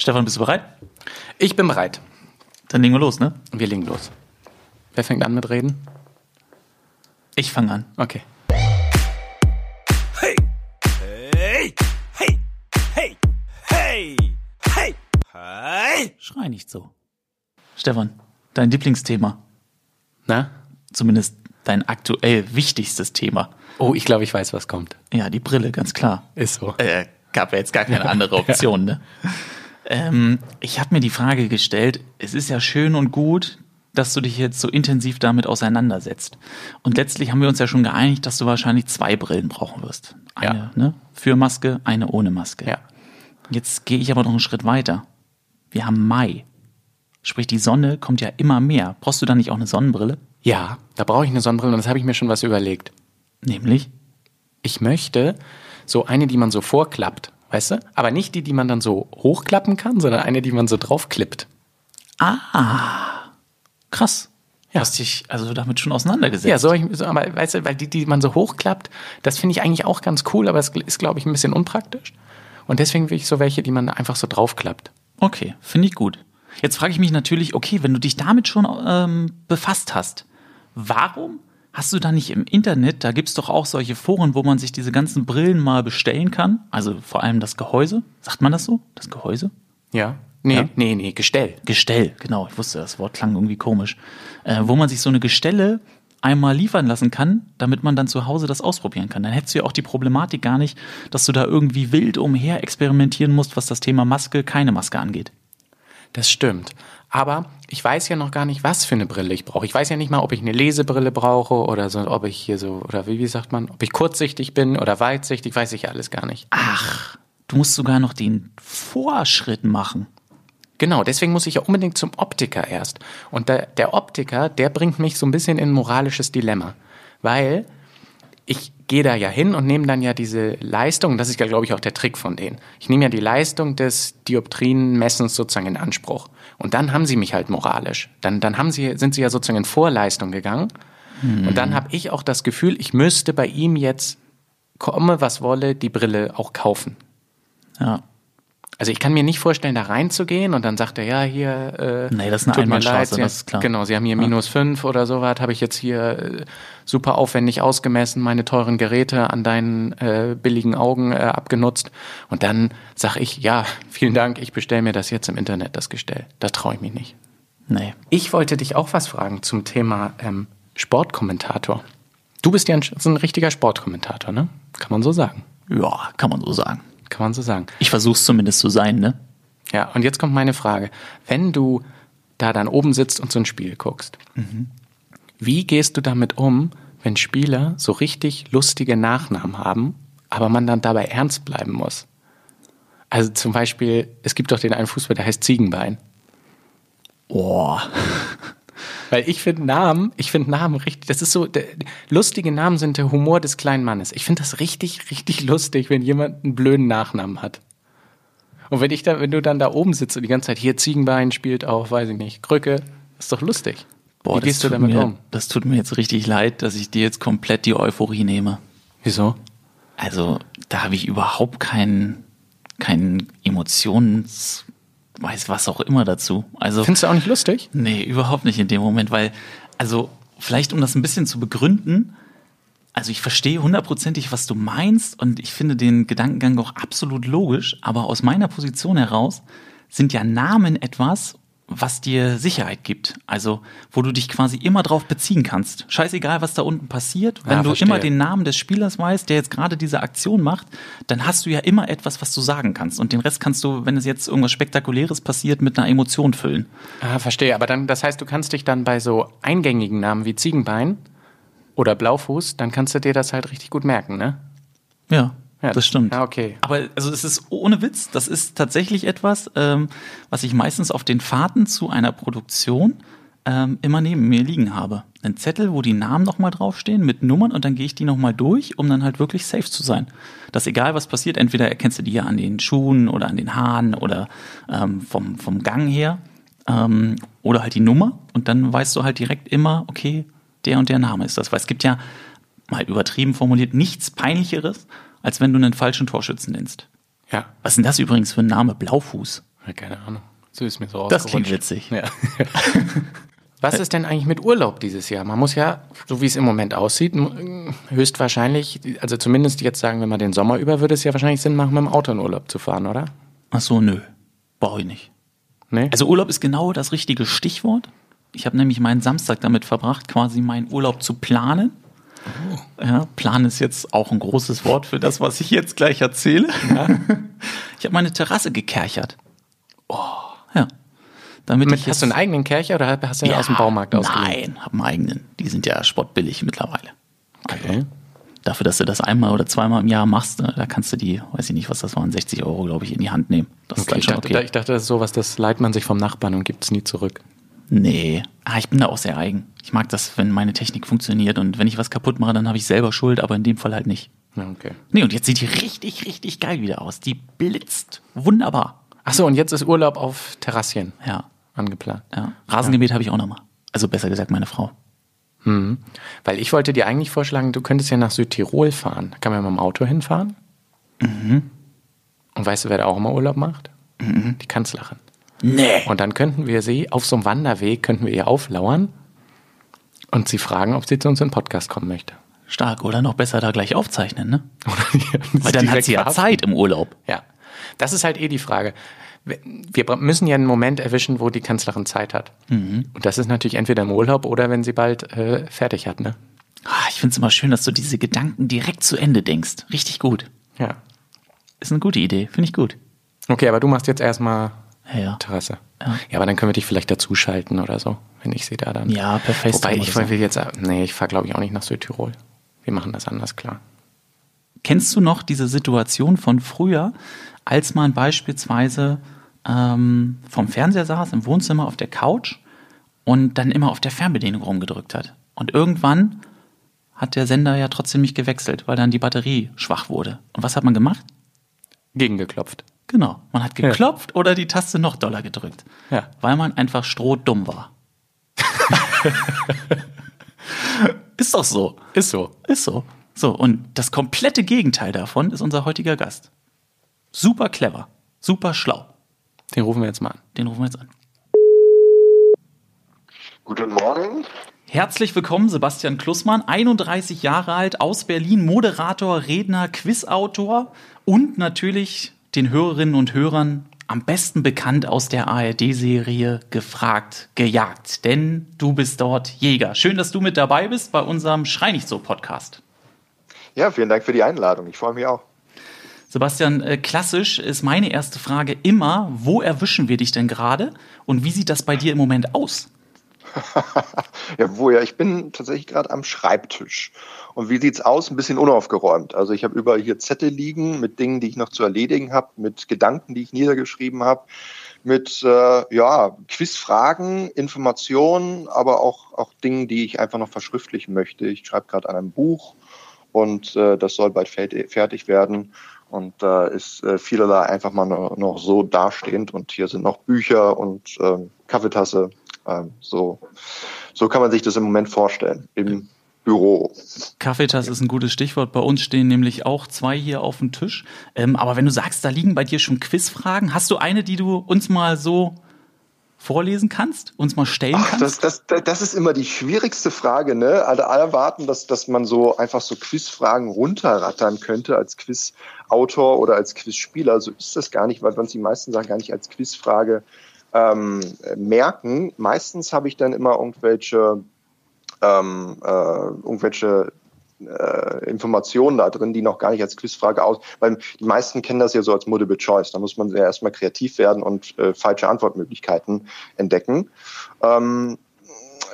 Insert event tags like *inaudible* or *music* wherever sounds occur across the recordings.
Stefan, bist du bereit? Ich bin bereit. Dann legen wir los, ne? Wir legen los. Wer fängt an mit Reden? Ich fange an. Okay. Hey! Hey! Hey! Hey! Hey! Hey! Hey! Schrei nicht so. Stefan, dein Lieblingsthema. Na? Zumindest dein aktuell wichtigstes Thema. Oh, ich glaube, ich weiß, was kommt. Ja, die Brille, ganz klar. Ist so. Äh, gab ja jetzt gar keine *laughs* andere Option, ne? Ähm, ich habe mir die Frage gestellt, es ist ja schön und gut, dass du dich jetzt so intensiv damit auseinandersetzt. Und letztlich haben wir uns ja schon geeinigt, dass du wahrscheinlich zwei Brillen brauchen wirst. Eine Ja. ne, für Maske, eine ohne Maske. Ja. Jetzt gehe ich aber noch einen Schritt weiter. Wir haben Mai. Sprich, die Sonne kommt ja immer mehr. Brauchst du da nicht auch eine Sonnenbrille? Ja, da brauche ich eine Sonnenbrille und das habe ich mir schon was überlegt. Nämlich? Ich möchte so eine, die man so vorklappt, weißt du? Aber nicht die, die man dann so hochklappen kann, sondern eine, die man so draufklippt. Krass. Ja. Hast dich also damit schon auseinandergesetzt. Ja, so, ich, so aber weißt du, weil die, die man so hochklappt, das finde ich eigentlich auch ganz cool, aber es ist, glaube ich, ein bisschen unpraktisch. Und deswegen will ich so welche, die man einfach so draufklappt. Okay, finde ich gut. Jetzt frage ich mich natürlich, okay, wenn du dich damit schon ähm, befasst hast, warum hast du da nicht im Internet, da gibt's doch auch solche Foren, wo man sich diese ganzen Brillen mal bestellen kann, also vor allem das Gehäuse, sagt man das so? Das Gehäuse? Ja? Nee, Ja? nee, nee, Gestell. Gestell, genau, ich wusste, das Wort klang irgendwie komisch, äh, wo man sich so eine Gestelle einmal liefern lassen kann, damit man dann zu Hause das ausprobieren kann. Dann hättest du ja auch die Problematik gar nicht, dass du da irgendwie wild umher experimentieren musst, was das Thema Maske, keine Maske angeht. Das stimmt. Aber ich weiß ja noch gar nicht, was für eine Brille ich brauche. Ich weiß ja nicht mal, ob ich eine Lesebrille brauche oder so, ob ich hier so, oder wie, wie sagt man, ob ich kurzsichtig bin oder weitsichtig, weiß ich ja alles gar nicht. Ach, du musst sogar noch den Vorschritt machen. Genau, deswegen muss ich ja unbedingt zum Optiker erst. Und der, der Optiker, der bringt mich so ein bisschen in ein moralisches Dilemma. Weil ich gehe da ja hin und nehme dann ja diese Leistung, das ist ja, glaube ich, auch der Trick von denen. Ich nehme ja die Leistung des Dioptrienmessens sozusagen in Anspruch. Und dann haben sie mich halt moralisch. Dann, dann haben sie, sind sie ja sozusagen in Vorleistung gegangen. Und dann habe ich auch das Gefühl, ich müsste bei ihm jetzt, komme was wolle, die Brille auch kaufen. Ja. Also ich kann mir nicht vorstellen, da reinzugehen und dann sagt er, ja, hier, äh, Nee, das ist eine Einbahnstraße, das ist klar. Genau, Sie haben hier minus fünf oder sowas, habe ich jetzt hier äh, super aufwendig ausgemessen, meine teuren Geräte an deinen äh, billigen Augen äh, abgenutzt. Und dann sag ich, ja, *laughs* vielen Dank, ich bestelle mir das jetzt im Internet, das Gestell. Das traue ich mich nicht. Nee. Ich wollte dich auch was fragen zum Thema ähm, Sportkommentator. Du bist ja ein, ein richtiger Sportkommentator, ne? Kann man so sagen. Ja, kann man so sagen. Kann man so sagen. Ich versuch's zumindest zu sein, ne? Ja, und jetzt kommt meine Frage. Wenn du da dann oben sitzt und so ein Spiel guckst, wie gehst du damit um, wenn Spieler so richtig lustige Nachnamen haben, aber man dann dabei ernst bleiben muss? Also zum Beispiel, es gibt doch den einen Fußball, der heißt Ziegenbein. Boah. Weil ich finde Namen, ich finde Namen richtig, das ist so, der, lustige Namen sind der Humor des kleinen Mannes. Ich finde das richtig, richtig lustig, wenn jemand einen blöden Nachnamen hat. Und wenn ich da, wenn du dann da oben sitzt und die ganze Zeit hier Ziegenbein spielt auch, weiß ich nicht, Krücke, ist doch lustig. Boah, Wie gehst du damit mir, um? Das tut mir jetzt richtig leid, dass ich dir jetzt komplett die Euphorie nehme. Wieso? Also, da habe ich überhaupt keinen keinen Emotions weiß was auch immer dazu. Also Findest du auch nicht lustig? Nee, überhaupt nicht in dem Moment, weil, also vielleicht um das ein bisschen zu begründen, also ich verstehe hundertprozentig, was du meinst und ich finde den Gedankengang auch absolut logisch, aber aus meiner Position heraus sind ja Namen etwas, was dir Sicherheit gibt. Also, wo du dich quasi immer drauf beziehen kannst. Scheißegal, was da unten passiert. Wenn Ja, du verstehe. immer den Namen des Spielers weißt, der jetzt gerade diese Aktion macht, dann hast du ja immer etwas, was du sagen kannst. Und den Rest kannst du, wenn es jetzt irgendwas Spektakuläres passiert, mit einer Emotion füllen. Ah, verstehe. Aber dann, das heißt, du kannst dich dann bei so eingängigen Namen wie Ziegenbein oder Blaufuß, dann kannst du dir das halt richtig gut merken, ne? Ja, Ja, das stimmt. ja, okay. Aber also es ist ohne Witz, das ist tatsächlich etwas, ähm, was ich meistens auf den Fahrten zu einer Produktion ähm, immer neben mir liegen habe. Ein Zettel, wo die Namen nochmal draufstehen mit Nummern und dann gehe ich die nochmal durch, um dann halt wirklich safe zu sein. Dass egal was passiert, entweder erkennst du die ja an den Schuhen oder an den Haaren oder ähm, vom, vom Gang her ähm, oder halt die Nummer und dann weißt du halt direkt immer, okay, der und der Name ist das. Weil es gibt ja, mal übertrieben formuliert, nichts Peinlicheres, als wenn du einen falschen Torschützen nennst. Ja. Was ist denn das übrigens für ein Name? Blaufuß. Ja, keine Ahnung. So ist mir so Das klingt witzig. Ja. *laughs* Was ist denn eigentlich mit Urlaub dieses Jahr? Man muss ja, so wie es im Moment aussieht, höchstwahrscheinlich, also zumindest jetzt sagen wir mal den Sommer über, würde es ja wahrscheinlich Sinn machen, mit dem Auto in Urlaub zu fahren, oder? Ach so, nö. Brauche ich nicht. Nee? Also Urlaub ist genau das richtige Stichwort. Ich habe nämlich meinen Samstag damit verbracht, quasi meinen Urlaub zu planen. Ja, Plan ist jetzt auch ein großes Wort für das, was ich jetzt gleich erzähle. *laughs* Ich habe meine Terrasse gekerchert. Oh, ja. Damit Mit, ich hast du einen eigenen Kercher oder hast du den aus dem Baumarkt ausgeliehen? Nein, hab einen eigenen. Die sind ja spottbillig mittlerweile. Okay. Dafür, dass du das einmal oder zweimal im Jahr machst, ne, da kannst du die, weiß ich nicht, was das waren, 60 Euro, glaube ich, in die Hand nehmen. Das ist okay. dann Ich, schon dachte, okay. ich dachte, das ist sowas, das leiht man sich vom Nachbarn und gibt es nie zurück. Nee, ah, ich bin da auch sehr eigen. Ich mag das, wenn meine Technik funktioniert und wenn ich was kaputt mache, dann habe ich selber Schuld, aber in dem Fall halt nicht. Ja, okay. Nee, und jetzt sieht die richtig, richtig geil wieder aus. Die blitzt. Wunderbar. Achso, und jetzt ist Urlaub auf Terrassien Ja, angeplant. ja. Rasengemäht habe ich auch noch mal. Also besser gesagt meine Frau. Weil ich wollte dir eigentlich vorschlagen, du könntest ja nach Südtirol fahren. Da kann man ja mit dem Auto hinfahren. Mhm. Und weißt du, wer da auch immer Urlaub macht? Die Kanzlerin. Nee. Und dann könnten wir sie auf so einem Wanderweg, könnten wir ihr auflauern und sie fragen, ob sie zu uns in den Podcast kommen möchte. Stark, oder noch besser da gleich aufzeichnen, ne? *laughs* Weil dann hat sie ja Zeit im Urlaub. Ja, das ist halt eh die Frage. Wir wir müssen ja einen Moment erwischen, wo die Kanzlerin Zeit hat. Mhm. Und das ist natürlich entweder im Urlaub oder wenn sie bald äh, fertig hat. Ne? Ah, Ich finde es immer schön, dass du diese Gedanken direkt zu Ende denkst. Richtig gut. Ja. Ist eine gute Idee, finde ich gut. Okay, aber du machst jetzt erstmal Ja, ja. Terrasse. Ja. Ja, aber dann können wir dich vielleicht dazuschalten oder so, wenn ich sie da dann. Ja, per FaceTime Wobei ich will jetzt, nee, ich fahre glaube ich auch nicht nach Südtirol. Wir machen das anders, klar. Kennst du noch diese Situation von früher, als man beispielsweise ähm, vom Fernseher saß, im Wohnzimmer auf der Couch und dann immer auf der Fernbedienung rumgedrückt hat? Und irgendwann hat der Sender ja trotzdem nicht gewechselt, weil dann die Batterie schwach wurde. Und was hat man gemacht? Gegengeklopft. Genau, man hat geklopft oder die Taste noch doller gedrückt. Ja. Weil man einfach strohdumm war. *laughs* ist doch so. Ist so. Ist so. So, und das komplette Gegenteil davon ist unser heutiger Gast. Super clever, super schlau. Den rufen wir jetzt mal an. Den rufen wir jetzt an. Guten Morgen. Herzlich willkommen, Sebastian Klussmann, 31 Jahre alt, aus Berlin, Moderator, Redner, Quizautor und natürlich den Hörerinnen und Hörern am besten bekannt aus der ARD-Serie Gefragt, gejagt. Denn du bist dort Jäger. Schön, dass du mit dabei bist bei unserem Schrei nicht so Podcast. Ja, vielen Dank für die Einladung. Ich freue mich auch. Sebastian, äh, klassisch ist meine erste Frage immer, wo erwischen wir dich denn gerade und wie sieht das bei dir im Moment aus? *laughs* Ja, wo ja, ich bin tatsächlich gerade am Schreibtisch. Und wie sieht's aus? Ein bisschen unaufgeräumt. Also ich habe überall hier Zettel liegen mit Dingen, die ich noch zu erledigen habe, mit Gedanken, die ich niedergeschrieben habe, mit äh, ja, Quizfragen, Informationen, aber auch, auch Dingen, die ich einfach noch verschriftlichen möchte. Ich schreibe gerade an einem Buch und äh, das soll bald fer- fertig werden. Und da ist äh, vielerlei einfach mal noch, noch so dastehend. Und hier sind noch Bücher und ähm, Kaffeetasse. Ähm, so, so kann man sich das im Moment vorstellen im Büro. Kaffeetasse ist ein gutes Stichwort. Bei uns stehen nämlich auch zwei hier auf dem Tisch. Ähm, aber wenn du sagst, da liegen bei dir schon Quizfragen, hast du eine, die du uns mal so vorlesen kannst, uns mal stellen Ach, kannst? das, das, das ist immer die schwierigste Frage, ne? Alle, alle erwarten, dass, dass man so einfach so Quizfragen runterrattern könnte als Quizautor oder als Quizspieler. So ist das gar nicht, weil uns die meisten Sachen gar nicht als Quizfrage ähm, merken. Meistens habe ich dann immer irgendwelche, ähm, äh, irgendwelche äh, Informationen da drin, die noch gar nicht als Quizfrage aus, weil die meisten kennen das ja so als Multiple Choice. Da muss man ja erstmal kreativ werden und äh, falsche Antwortmöglichkeiten entdecken. Ähm,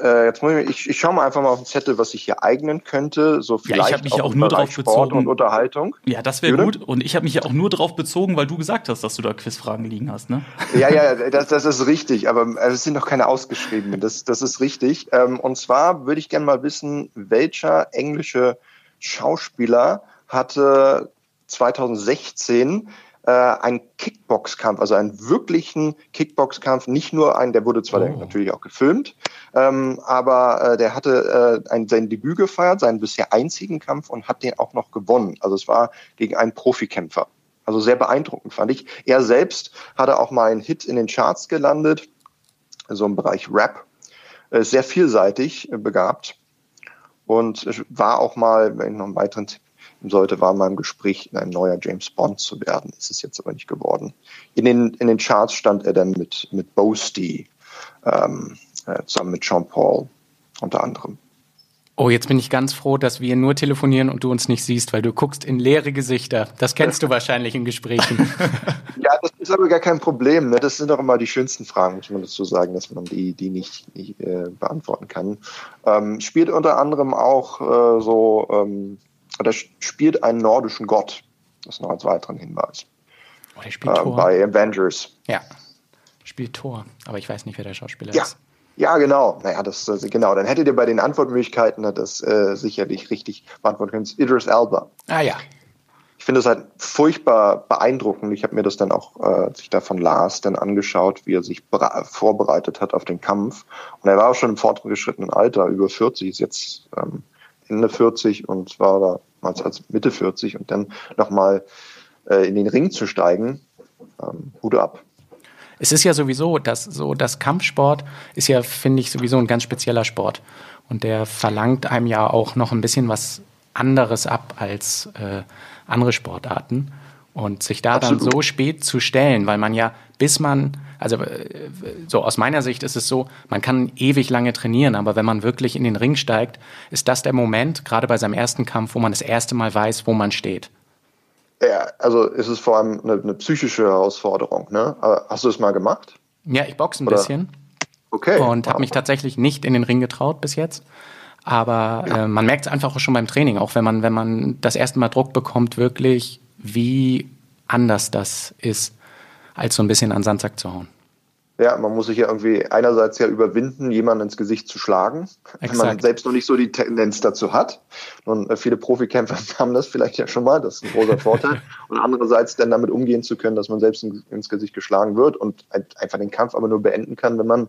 äh, jetzt muss ich, ich, ich schaue mal einfach mal auf den Zettel, was ich hier eignen könnte. So ich vielleicht hab mich ja auch im nur drauf Sport bezogen. und Unterhaltung. Ja, das wäre gut. Und ich habe mich ja auch nur darauf bezogen, weil du gesagt hast, dass du da Quizfragen liegen hast, ne? Ja, *laughs* ja, das, das ist richtig, aber äh, es sind noch keine ausgeschriebenen. Das, das ist richtig. Ähm, und zwar würde ich gerne mal wissen, welcher englische Schauspieler hatte 2016 äh, einen Kickboxkampf, also einen wirklichen Kickboxkampf, nicht nur einen, der wurde zwar Oh. natürlich auch gefilmt, ähm, aber äh, der hatte äh, ein, sein Debüt gefeiert, seinen bisher einzigen Kampf und hat den auch noch gewonnen. Also es war gegen einen Profikämpfer. also sehr beeindruckend fand ich. Er selbst hatte auch mal einen Hit in den Charts gelandet, so im Bereich Rap, äh, sehr vielseitig äh, begabt und war auch mal, wenn ich noch einen weiteren Tipp sollte, war mal im Gespräch, ein neuer James Bond zu werden. Ist es jetzt aber nicht geworden. In den, in den Charts stand er dann mit, mit Boasty, ähm, äh, zusammen mit Sean Paul unter anderem. Oh, jetzt bin ich ganz froh, dass wir nur telefonieren und du uns nicht siehst, weil du guckst in leere Gesichter. Das kennst du *laughs* wahrscheinlich in Gesprächen. *laughs* ja, das ist aber gar kein Problem. Ne? Das sind doch immer die schönsten Fragen, muss man dazu sagen, dass man die, die nicht, nicht äh, beantworten kann. Ähm, spielt unter anderem auch äh, so, ähm, oder spielt einen nordischen Gott. Das noch als weiteren Hinweis. Oh, der spielt äh, Tor. Bei Avengers. Ja, spielt Tor. Aber ich weiß nicht, wer der Schauspieler ja. ist. Ja, genau. Naja, das äh, genau. Dann hättet ihr bei den Antwortmöglichkeiten das äh, sicherlich richtig beantworten können. Idris Elba. Ah ja. Ich finde das halt furchtbar beeindruckend. Ich habe mir das dann auch, äh, als ich davon las, dann angeschaut, wie er sich vorbereitet hat auf den Kampf. Und er war auch schon im fortgeschrittenen Alter, über 40, ist jetzt ähm, Ende 40 und war da damals als Mitte 40 und dann nochmal äh, in den Ring zu steigen, ähm, Hut ab. Es ist ja sowieso, dass so das Kampfsport ist ja, finde ich, sowieso ein ganz spezieller Sport. Und der verlangt einem ja auch noch ein bisschen was anderes ab als äh, andere Sportarten. Und sich da Absolut. dann so spät zu stellen, weil man ja, bis man, also äh, so aus meiner Sicht ist es so, man kann ewig lange trainieren, aber wenn man wirklich in den Ring steigt, ist das der Moment, gerade bei seinem ersten Kampf, wo man das erste Mal weiß, wo man steht. Ja, also ist es vor allem eine, eine psychische Herausforderung. Ne? Hast du es mal gemacht? Ja, ich boxe ein Oder? bisschen. Okay. Und habe mich tatsächlich nicht in den Ring getraut bis jetzt. Aber ja. äh, man merkt es einfach auch schon beim Training, auch wenn man, wenn man das erste Mal Druck bekommt, wirklich, wie anders das ist, als so ein bisschen an Sandsack zu hauen. Ja, man muss sich ja irgendwie einerseits ja überwinden, jemanden ins Gesicht zu schlagen, Exakt. wenn man selbst noch nicht so die Tendenz dazu hat. Und äh, viele Profikämpfer *laughs* haben das vielleicht ja schon mal, das ist ein großer Vorteil. *laughs* Und andererseits dann damit umgehen zu können, dass man selbst ins Gesicht geschlagen wird und einfach den Kampf aber nur beenden kann, wenn man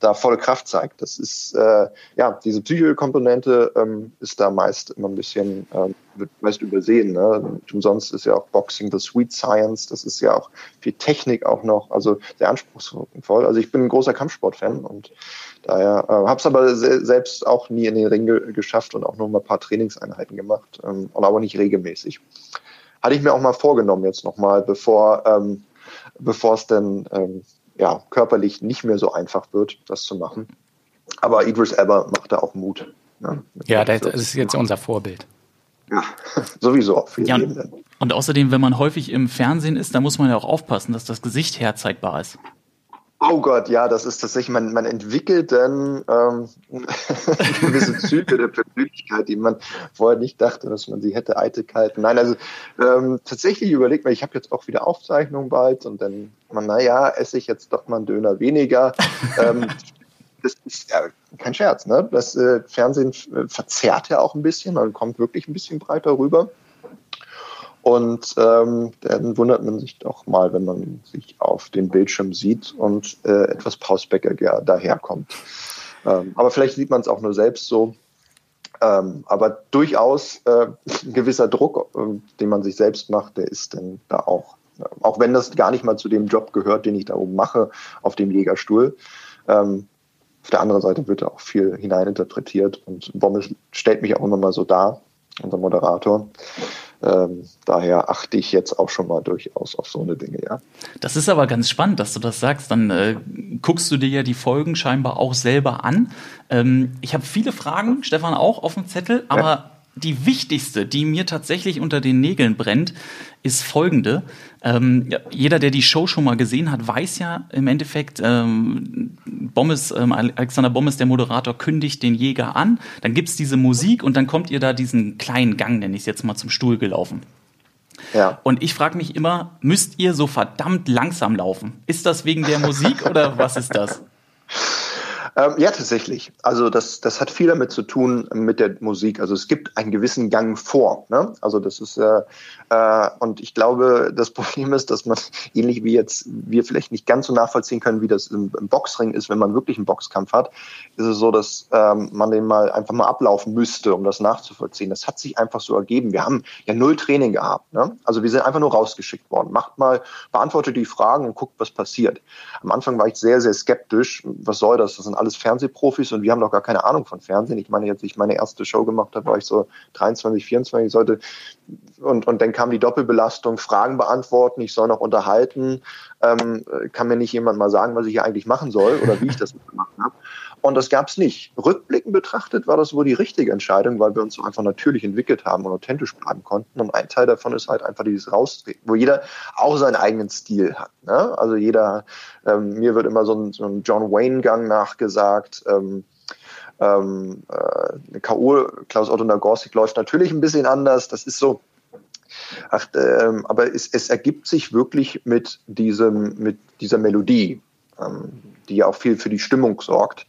da volle Kraft zeigt. Das ist, äh, ja, diese psychische Komponente ähm, ist da meist immer ein bisschen, ähm, wird meist übersehen. Ne? Umsonst ist ja auch Boxing the Sweet Science, das ist ja auch viel Technik auch noch, also sehr anspruchsvoll. Also ich bin ein großer Kampfsportfan und daher äh, habe es aber se selbst auch nie in den Ring ge geschafft und auch nur mal ein paar Trainingseinheiten gemacht, ähm, aber nicht regelmäßig. Hatte ich mir auch mal vorgenommen jetzt nochmal, bevor ähm, bevor es dann ähm, ja, körperlich nicht mehr so einfach wird, das zu machen. Aber Idris Elba macht da auch Mut. Ne? Ja, das ist jetzt unser Vorbild. Ja, *laughs* sowieso. Auf ja, und außerdem, wenn man häufig im Fernsehen ist, da muss man ja auch aufpassen, dass das Gesicht herzeigbar ist. Oh Gott, ja, das ist tatsächlich, man, man entwickelt dann ähm, *laughs* gewisse Züge der Persönlichkeit, die man vorher nicht dachte, dass man sie hätte, Eitelkeiten. Nein, also ähm, tatsächlich überlegt man, ich habe jetzt auch wieder Aufzeichnungen bald und dann, man, naja, esse ich jetzt doch mal einen Döner weniger. *laughs* ähm, das ist ja kein Scherz, ne? Das äh, Fernsehen äh, verzerrt ja auch ein bisschen, man kommt wirklich ein bisschen breiter rüber. Und ähm, dann wundert man sich doch mal, wenn man sich auf dem Bildschirm sieht und äh, etwas Pausbäcker daherkommt. Ähm, aber vielleicht sieht man es auch nur selbst so. Ähm, aber durchaus äh, ein gewisser Druck, äh, den man sich selbst macht, der ist dann da auch. Auch wenn das gar nicht mal zu dem Job gehört, den ich da oben mache, auf dem Jägerstuhl. Ähm, auf der anderen Seite wird da auch viel hineininterpretiert und Bommel stellt mich auch immer mal so dar, unser Moderator. Ähm, daher achte ich jetzt auch schon mal durchaus auf so eine Dinge, ja. Das ist aber ganz spannend, dass du das sagst. Dann äh, guckst du dir ja die Folgen scheinbar auch selber an. Ähm, ich habe viele Fragen, Stefan auch auf dem Zettel, aber ja die wichtigste, die mir tatsächlich unter den Nägeln brennt, ist folgende. Ähm, jeder, der die Show schon mal gesehen hat, weiß ja im Endeffekt, ähm, Bommes, ähm, Alexander Bommes, der Moderator, kündigt den Jäger an. Dann gibt's diese Musik und dann kommt ihr da diesen kleinen Gang, nenne ich es jetzt mal, zum Stuhl gelaufen. Ja. Und ich frage mich immer, müsst ihr so verdammt langsam laufen? Ist das wegen der Musik oder was ist das? Ähm, ja, tatsächlich. Also das, das hat viel damit zu tun mit der Musik. Also es gibt einen gewissen Gang vor. Ne? Also das ist äh, äh, und ich glaube, das *laughs* Problem ist, dass man ähnlich wie jetzt wir vielleicht nicht ganz so nachvollziehen können, wie das im, im Boxring ist, wenn man wirklich einen Boxkampf hat, ist es so, dass ähm, man den mal einfach mal ablaufen müsste, um das nachzuvollziehen. Das hat sich einfach so ergeben. Wir haben ja null Training gehabt. Ne? Also wir sind einfach nur rausgeschickt worden. Macht mal, beantwortet die Fragen und guckt, was passiert. Am Anfang war ich sehr, sehr skeptisch. Was soll das? Das sind alles Fernsehprofis und wir haben doch gar keine Ahnung von Fernsehen. Ich meine, jetzt ich meine erste Show gemacht habe, war ich so 23, 24, sollte und, und dann kam die Doppelbelastung, Fragen beantworten, ich soll noch unterhalten. Ähm, kann mir nicht jemand mal sagen, was ich hier eigentlich machen soll oder wie ich das *laughs* gemacht habe. Und das gab es nicht. Rückblickend betrachtet war das wohl die richtige Entscheidung, weil wir uns so einfach natürlich entwickelt haben und authentisch bleiben konnten. Und ein Teil davon ist halt einfach dieses Raustreten, wo jeder auch seinen eigenen Stil hat. Ne? Also jeder, ähm, mir wird immer so ein, so ein John Wayne-Gang nachgesagt. Ähm, ähm, äh, K.O. Klaus Otto Nagorsik läuft natürlich ein bisschen anders. Das ist so, Ach, ähm, aber es, es, ergibt sich wirklich mit diesem, mit dieser Melodie, ähm, die ja auch viel für die Stimmung sorgt.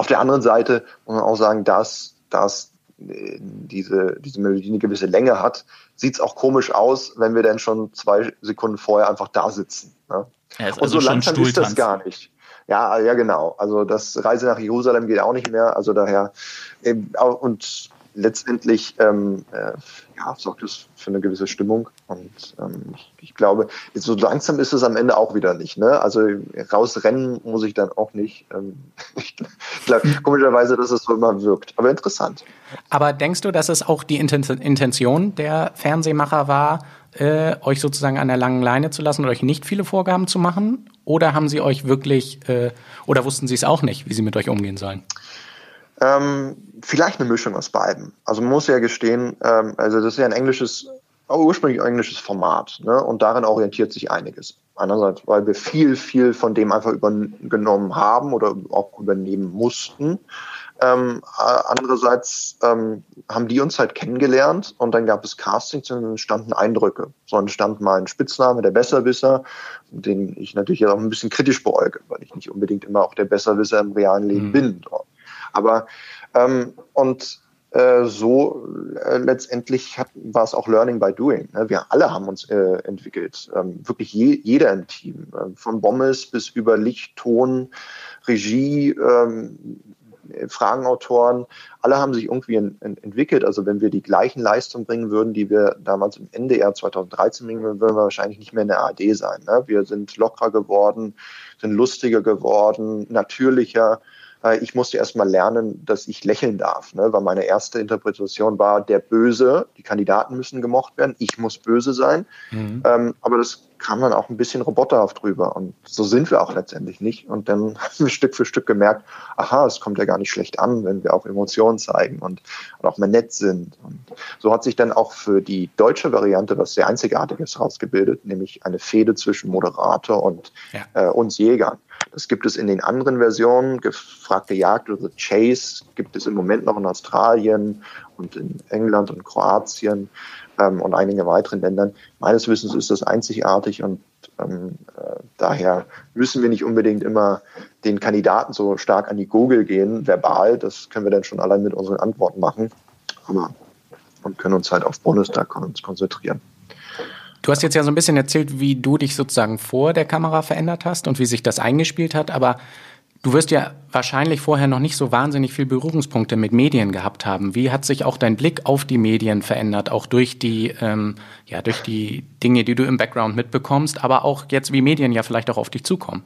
Auf der anderen Seite muss man auch sagen, dass, dass äh, diese, diese Melodie eine gewisse Länge hat, sieht es auch komisch aus, wenn wir dann schon zwei Sekunden vorher einfach da sitzen. Ne? Ja, also Und so langsam ist das gar nicht. Ja, ja, genau. Also das Reise nach Jerusalem geht auch nicht mehr. Also daher und letztendlich ähm, äh, ja, sorgt es für eine gewisse Stimmung. Und ähm, ich, glaube, so langsam ist es am Ende auch wieder nicht. Ne? Also rausrennen muss ich dann auch nicht. Ähm, *laughs* ich glaube, komischerweise, dass es so immer wirkt. Aber interessant. Aber denkst du, dass es auch die Intention der Fernsehmacher war, äh, euch sozusagen an der langen Leine zu lassen und euch nicht viele Vorgaben zu machen? Oder haben sie euch wirklich, äh, oder wussten sie es auch nicht, wie sie mit euch umgehen sollen? Ähm, vielleicht eine Mischung aus beiden. Also man muss ja gestehen, ähm, also das ist ja ein englisches, ursprünglich englisches Format, ne? Und darin orientiert sich einiges. Einerseits, weil wir viel, viel von dem einfach übernommen haben oder auch übernehmen mussten. Ähm, andererseits ähm, haben die uns halt kennengelernt und dann gab es Castings und entstanden Eindrücke. So entstand mal ein Spitzname, der Besserwisser, den ich natürlich auch ein bisschen kritisch beäuge, weil ich nicht unbedingt immer auch der Besserwisser im realen Leben mhm. bin. Aber ähm, und äh, so äh, letztendlich war es auch Learning by Doing. Ne? Wir alle haben uns äh, entwickelt, ähm, wirklich je, jeder im Team, äh, von Bommes bis über Licht, Ton, Regie, ähm, Fragenautoren, alle haben sich irgendwie in, in, entwickelt. Also wenn wir die gleichen Leistungen bringen würden, die wir damals im NDR 2013 bringen würden, würden wir wahrscheinlich nicht mehr in der AD sein. Ne? Wir sind lockerer geworden, sind lustiger geworden, natürlicher äh, ich musste erst mal lernen, dass ich lächeln darf, ne? weil meine erste Interpretation war, der Böse, die Kandidaten müssen gemocht werden, ich muss böse sein. Mhm. Ähm, aber das kam dann auch ein bisschen roboterhaft drüber und so sind wir auch letztendlich nicht. Und dann *laughs* haben wir Stück für Stück gemerkt, aha, es kommt ja gar nicht schlecht an, wenn wir auch Emotionen zeigen und, und auch mal nett sind. Und so hat sich dann auch für die deutsche Variante was sehr Einzigartiges rausgebildet, nämlich eine Fehde zwischen Moderator und ja. äh, uns Jägern. Das gibt es in den anderen Versionen. Gefragte Jagd oder Chase gibt es im Moment noch in Australien und in England und Kroatien ähm, und einigen weiteren Ländern. Meines Wissens ist das einzigartig und ähm, äh, daher müssen wir nicht unbedingt immer den Kandidaten so stark an die Google gehen, verbal. Das können wir dann schon allein mit unseren Antworten machen. Aber und können uns halt auf Bundestag konzentrieren. Du hast jetzt ja so ein bisschen erzählt, wie du dich sozusagen vor der Kamera verändert hast und wie sich das eingespielt hat, aber du wirst ja wahrscheinlich vorher noch nicht so wahnsinnig viel Berührungspunkte mit Medien gehabt haben. Wie hat sich auch dein Blick auf die Medien verändert, auch durch die, ähm, ja, durch die Dinge, die du im Background mitbekommst, aber auch jetzt, wie Medien ja vielleicht auch auf dich zukommen?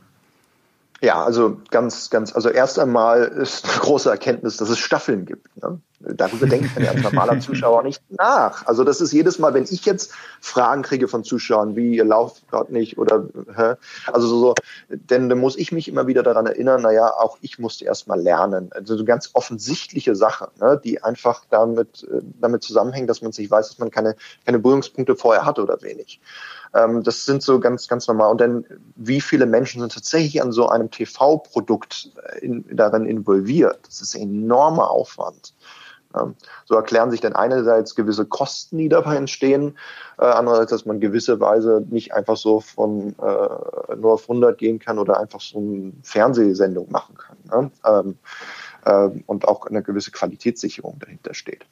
Ja, also ganz, ganz, also erst einmal ist eine große Erkenntnis, dass es Staffeln gibt. Ne? Darüber denkt man ja als normaler Zuschauer nicht nach. Also das ist jedes Mal, wenn ich jetzt Fragen kriege von Zuschauern, wie ihr lauft gerade nicht oder hä? also so, denn dann muss ich mich immer wieder daran erinnern, naja, auch ich musste erst mal lernen. Also so ganz offensichtliche Sache, ne, die einfach damit, äh, damit zusammenhängen, dass man sich weiß, dass man keine, keine Berührungspunkte vorher hatte oder wenig. Ähm, das sind so ganz, ganz normal. Und dann, wie viele Menschen sind tatsächlich an so einem TV-Produkt äh, in, darin involviert? Das ist ein enormer Aufwand. Ähm, so erklären sich dann einerseits gewisse Kosten, die dabei entstehen, äh, andererseits, dass man gewisse Weise nicht einfach so von äh, nur auf 100 gehen kann oder einfach so eine Fernsehsendung machen kann. Ne? Ähm, äh, und auch eine gewisse Qualitätssicherung dahinter steht.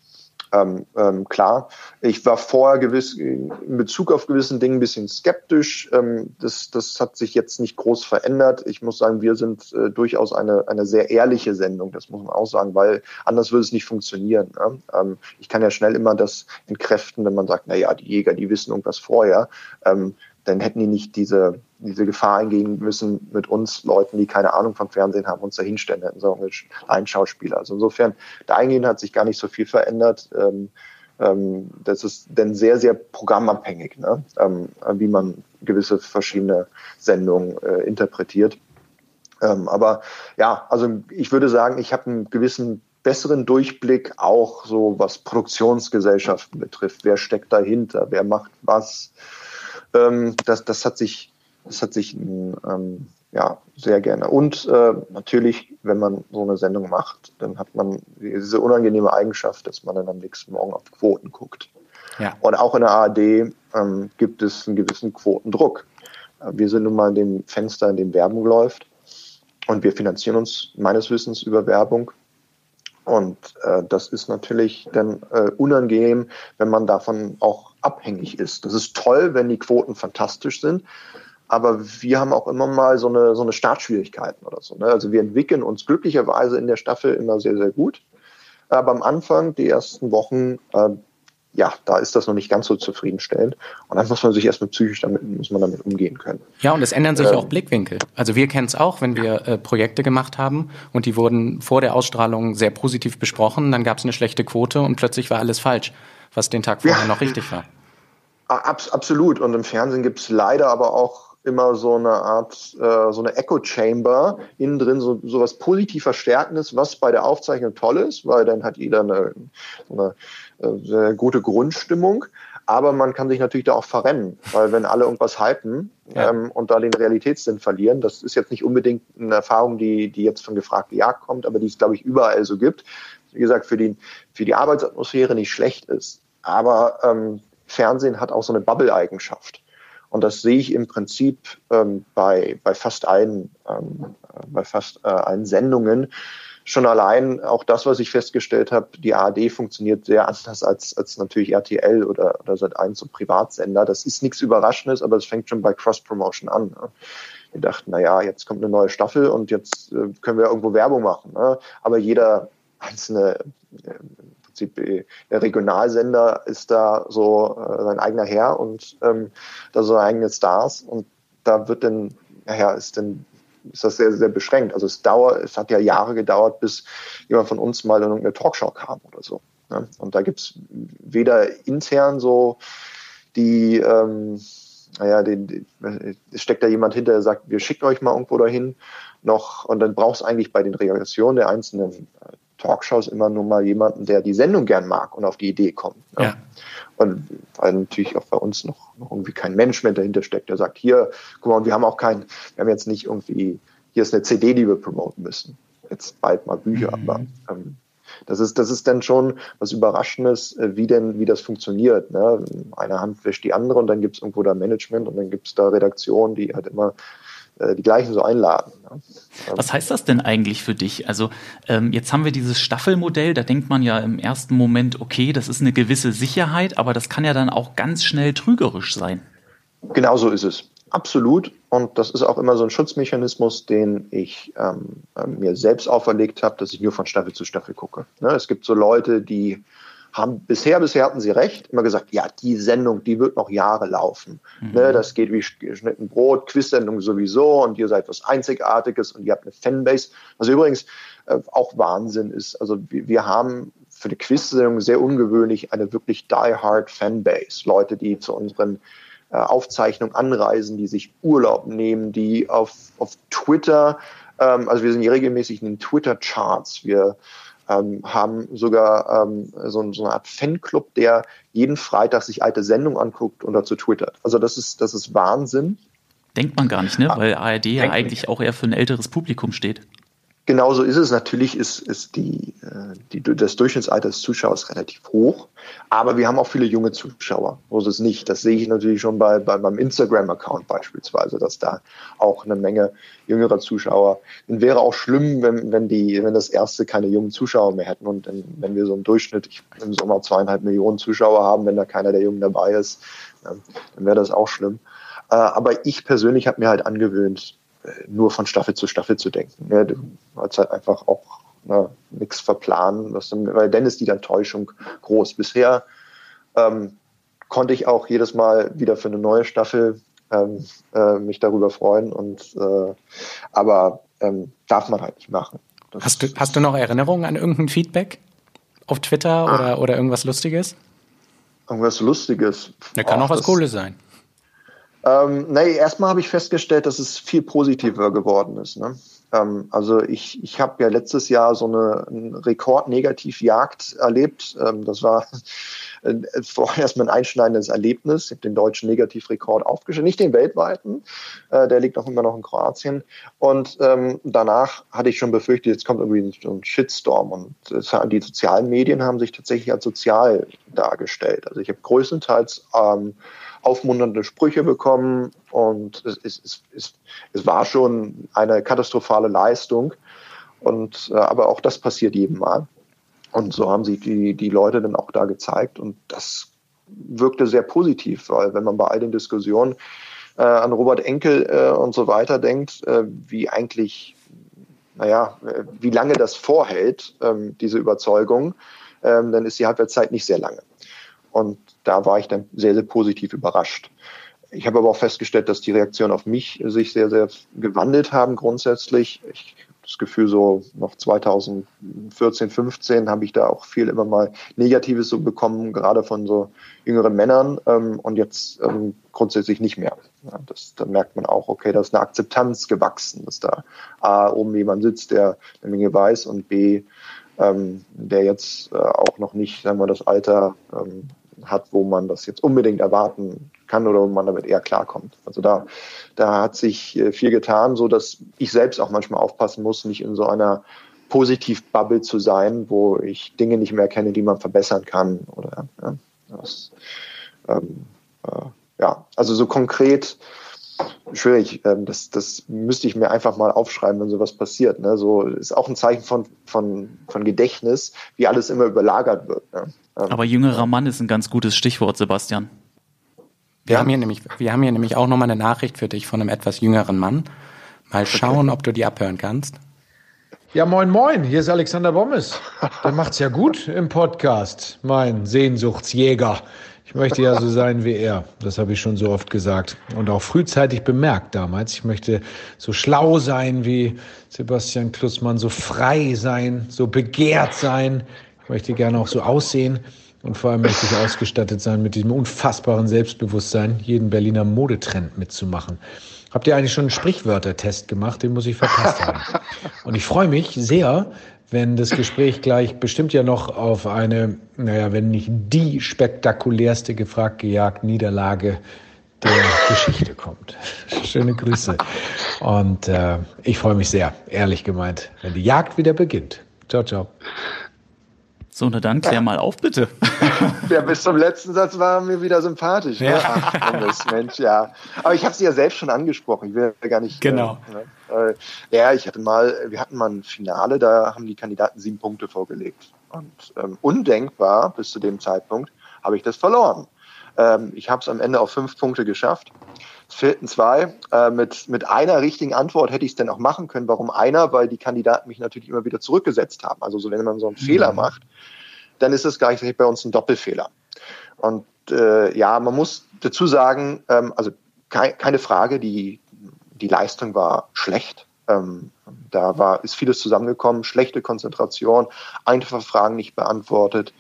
Ähm, ähm, klar, ich war vorher gewiss, in Bezug auf gewissen Dingen ein bisschen skeptisch. Ähm, das, das hat sich jetzt nicht groß verändert. Ich muss sagen, wir sind äh, durchaus eine, eine sehr ehrliche Sendung, das muss man auch sagen, weil anders würde es nicht funktionieren. Ne? Ähm, ich kann ja schnell immer das entkräften, wenn man sagt, na ja, die Jäger, die wissen irgendwas vorher. Ähm, dann hätten die nicht diese, diese Gefahr eingehen müssen mit uns Leuten, die keine Ahnung vom Fernsehen haben, uns da hinstellen hätten, sondern ein Schauspieler. Also insofern, dahingehend hat sich gar nicht so viel verändert. Ähm, ähm, das ist dann sehr, sehr programmabhängig, ne? ähm, wie man gewisse verschiedene Sendungen äh, interpretiert. Ähm, aber ja, also ich würde sagen, ich habe einen gewissen besseren Durchblick auch so was Produktionsgesellschaften betrifft. Wer steckt dahinter? Wer macht was? Ähm, das, das hat sich, das hat sich ähm, ja sehr gerne. Und äh, natürlich, wenn man so eine Sendung macht, dann hat man diese unangenehme Eigenschaft, dass man dann am nächsten Morgen auf Quoten guckt. Ja. Und auch in der ARD ähm, gibt es einen gewissen Quotendruck. Äh, wir sind nun mal in dem Fenster, in dem Werbung läuft. Und wir finanzieren uns meines Wissens über Werbung. Und äh, das ist natürlich dann äh, unangenehm, wenn man davon auch abhängig ist. Das ist toll, wenn die Quoten fantastisch sind, aber wir haben auch immer mal so eine, so eine Startschwierigkeiten oder so. Ne? Also wir entwickeln uns glücklicherweise in der Staffel immer sehr, sehr gut. Aber am Anfang, die ersten Wochen, äh, ja, da ist das noch nicht ganz so zufriedenstellend. Und dann muss man sich erstmal psychisch damit, muss man damit umgehen können. Ja, und es ändern sich ähm, auch Blickwinkel. Also wir kennen es auch, wenn wir äh, Projekte gemacht haben und die wurden vor der Ausstrahlung sehr positiv besprochen, dann gab es eine schlechte Quote und plötzlich war alles falsch was den Tag vorher ja. noch richtig war. Abs absolut. Und im Fernsehen gibt es leider aber auch immer so eine Art, äh, so eine Echo Chamber innen drin, so, so was positiv Verstärkendes, was bei der Aufzeichnung toll ist, weil dann hat jeder eine, eine äh, sehr gute Grundstimmung. Aber man kann sich natürlich da auch verrennen, weil wenn alle irgendwas hypen ja. ähm, und da den Realitätssinn verlieren, das ist jetzt nicht unbedingt eine Erfahrung, die, die jetzt von gefragte Jagd kommt, aber die es, glaube ich, überall so gibt. Wie gesagt, für die, für die Arbeitsatmosphäre nicht schlecht ist. Aber ähm, Fernsehen hat auch so eine Bubble-Eigenschaft. Und das sehe ich im Prinzip ähm, bei, bei fast allen, ähm, bei fast äh, allen Sendungen. Schon allein auch das, was ich festgestellt habe, die ARD funktioniert sehr anders als, als natürlich RTL oder, oder Sat1 so Privatsender. Das ist nichts Überraschendes, aber es fängt schon bei Cross-Promotion an. Ne? Wir dachten, na ja, jetzt kommt eine neue Staffel und jetzt äh, können wir irgendwo Werbung machen. Ne? Aber jeder einzelne äh, Prinzip äh, der Regionalsender ist da so äh, sein eigener Herr und ähm, da so eigene Stars und da wird dann, naja, ist dann ist das sehr, sehr beschränkt. Also es dauert, es hat ja Jahre gedauert, bis jemand von uns mal in irgendeine Talkshow kam oder so. Ne? Und da gibt's weder intern so die, ähm, naja, den, den, steckt da jemand hinter, der sagt, wir schicken euch mal irgendwo dahin, noch, und dann brauchst du eigentlich bei den Reaktionen der einzelnen äh, Talkshows immer nur mal jemanden, der die Sendung gern mag und auf die Idee kommt. Ne? Ja. Und weil natürlich auch bei uns noch, noch irgendwie kein Management dahinter steckt, der sagt, hier, guck mal, wir haben auch kein, wir haben jetzt nicht irgendwie, hier ist eine CD, die wir promoten müssen. Jetzt bald mal Bücher, mhm. aber ähm, das ist, das ist dann schon was Überraschendes, äh, wie denn, wie das funktioniert. Ne? Eine Hand wäscht die andere und dann gibt es irgendwo da Management und dann gibt es da Redaktionen, die halt immer die gleichen so einladen. Ja. Was heißt das denn eigentlich für dich? Also ähm, jetzt haben wir dieses Staffelmodell, da denkt man ja im ersten Moment, okay, das ist eine gewisse Sicherheit, aber das kann ja dann auch ganz schnell trügerisch sein. Genau so ist es. Absolut. Und das ist auch immer so ein Schutzmechanismus, den ich ähm, äh, mir selbst auferlegt habe, dass ich nur von Staffel zu Staffel gucke. Ne? Es gibt so Leute, die haben bisher, bisher hatten sie recht, immer gesagt, ja, die Sendung, die wird noch Jahre laufen. Mhm. Ne, das geht wie geschnitten Brot, Quiz-Sendung sowieso und ihr seid was Einzigartiges und ihr habt eine Fanbase. Was übrigens äh, auch Wahnsinn ist. Also wir, wir haben für eine Quiz-Sendung sehr ungewöhnlich eine wirklich die-hard Fanbase. Leute, die zu unseren äh, Aufzeichnungen anreisen, die sich Urlaub nehmen, die auf, auf Twitter, ähm, also wir sind hier regelmäßig in den Twitter-Charts, wir ähm, haben sogar ähm, so, so, eine Art Fanclub, der jeden Freitag sich alte Sendungen anguckt und dazu twittert. Also das ist, das ist Wahnsinn. Denkt man gar nicht, ne? Ah, Weil ARD ja eigentlich nicht. auch eher für ein älteres Publikum steht. Genauso ist es. Natürlich ist, ist die, äh, die, das Durchschnittsalter des Zuschauers relativ hoch, aber wir haben auch viele junge Zuschauer. So ist es nicht. Das sehe ich natürlich schon bei, bei meinem Instagram-Account beispielsweise, dass da auch eine Menge jüngerer Zuschauer sind. Wäre auch schlimm, wenn, wenn, die, wenn das erste keine jungen Zuschauer mehr hätten und wenn wir so im Durchschnitt im Sommer zweieinhalb Millionen Zuschauer haben, wenn da keiner der Jungen dabei ist, dann wäre das auch schlimm. Äh, aber ich persönlich habe mir halt angewöhnt, nur von Staffel zu Staffel zu denken. Ne? Du hast halt einfach auch ne, nichts verplanen, dann, weil dann ist die Enttäuschung groß. Bisher ähm, konnte ich auch jedes Mal wieder für eine neue Staffel ähm, äh, mich darüber freuen und äh, aber ähm, darf man halt nicht machen. Das hast du, hast du noch Erinnerungen an irgendein Feedback auf Twitter ah. oder, oder irgendwas Lustiges? Irgendwas Lustiges. Da kann auch was Cooles sein. Ähm, nee, erstmal habe ich festgestellt, dass es viel positiver geworden ist. Ne? Ähm, also ich, ich habe ja letztes Jahr so eine, eine Rekordnegativjagd erlebt. Ähm, das war *laughs* äh, vorher erstmal ein einschneidendes Erlebnis. Ich habe den deutschen Negativrekord aufgestellt, nicht den weltweiten, äh, der liegt noch immer noch in Kroatien. Und ähm, danach hatte ich schon befürchtet, jetzt kommt irgendwie so ein Shitstorm. Und das, die sozialen Medien haben sich tatsächlich als sozial dargestellt. Also ich habe größtenteils ähm, aufmunternde Sprüche bekommen und es, es, es, es war schon eine katastrophale Leistung. Und, äh, aber auch das passiert jedem Mal. Und so haben sich die, die Leute dann auch da gezeigt. Und das wirkte sehr positiv, weil wenn man bei all den Diskussionen äh, an Robert Enkel äh, und so weiter denkt, äh, wie eigentlich, naja, äh, wie lange das vorhält, ähm, diese Überzeugung, ähm, dann ist die Halbwertszeit nicht sehr lange. Und da war ich dann sehr, sehr positiv überrascht. Ich habe aber auch festgestellt, dass die Reaktionen auf mich sich sehr, sehr gewandelt haben grundsätzlich. Ich habe das Gefühl, so noch 2014, 15 habe ich da auch viel immer mal Negatives so bekommen, gerade von so jüngeren Männern ähm, und jetzt ähm, grundsätzlich nicht mehr. Ja, das, da merkt man auch, okay, da ist eine Akzeptanz gewachsen, dass da A, oben jemand sitzt, der eine Menge weiß und B, ähm, der jetzt äh, auch noch nicht, sagen wir, das Alter ähm, hat, wo man das jetzt unbedingt erwarten kann oder wo man damit eher klarkommt. Also da, da hat sich äh, viel getan, so dass ich selbst auch manchmal aufpassen muss, nicht in so einer Positiv-Bubble zu sein, wo ich Dinge nicht mehr kenne, die man verbessern kann. Oder ja, das, ähm, äh, ja also so konkret schwierig. Ähm, das, das müsste ich mir einfach mal aufschreiben, wenn sowas passiert. Ne? So ist auch ein Zeichen von, von, von Gedächtnis, wie alles immer überlagert wird. Ne? Ähm, Aber jüngerer Mann ist ein ganz gutes Stichwort, Sebastian. Wir, ja. haben, hier nämlich, wir haben hier nämlich auch nochmal eine Nachricht für dich von einem etwas jüngeren Mann. Mal schauen, okay. ob du die abhören kannst. Ja, moin, moin, hier ist Alexander Bommes. Der macht's ja gut im Podcast, mein Sehnsuchtsjäger. Ich möchte ja so sein wie er. Das habe ich schon so oft gesagt und auch frühzeitig bemerkt damals. Ich möchte so schlau sein wie Sebastian Klussmann, so frei sein, so begehrt sein. Ich möchte gerne auch so aussehen und vor allem möchte ich ausgestattet sein mit diesem unfassbaren Selbstbewusstsein, jeden Berliner Modetrend mitzumachen. Habt ihr eigentlich schon einen Sprichwörtertest gemacht? Den muss ich verpasst haben. Und ich freue mich sehr, wenn das Gespräch gleich bestimmt ja noch auf eine, naja, wenn nicht die spektakulärste gefragt gejagt Niederlage der Geschichte kommt. *laughs* Schöne Grüße. Und äh, ich freue mich sehr, ehrlich gemeint, wenn die Jagd wieder beginnt. Ciao, ciao. So, na dann klär mal auf, bitte. *laughs* Ja, bis zum letzten Satz war mir wieder sympathisch. Ne? Ja. Ach, Mensch, ja. Aber ich habe sie ja selbst schon angesprochen. Ich will ja gar nicht. Genau. Äh, äh, ja, ich hatte mal, wir hatten mal ein Finale, da haben die Kandidaten sieben Punkte vorgelegt. Und ähm, undenkbar bis zu dem Zeitpunkt habe ich das verloren. Ähm, ich habe es am Ende auf fünf Punkte geschafft. Es fehlten zwei. Äh, mit, mit einer richtigen Antwort hätte ich es denn auch machen können. Warum einer? Weil die Kandidaten mich natürlich immer wieder zurückgesetzt haben. Also so, wenn man so einen mhm. Fehler macht, dann ist es gleich bei uns ein Doppelfehler. Und äh, ja, man muss dazu sagen, ähm, also kei keine Frage, die, die Leistung war schlecht. Ähm, da war, ist vieles zusammengekommen, schlechte Konzentration, einfache Fragen nicht beantwortet,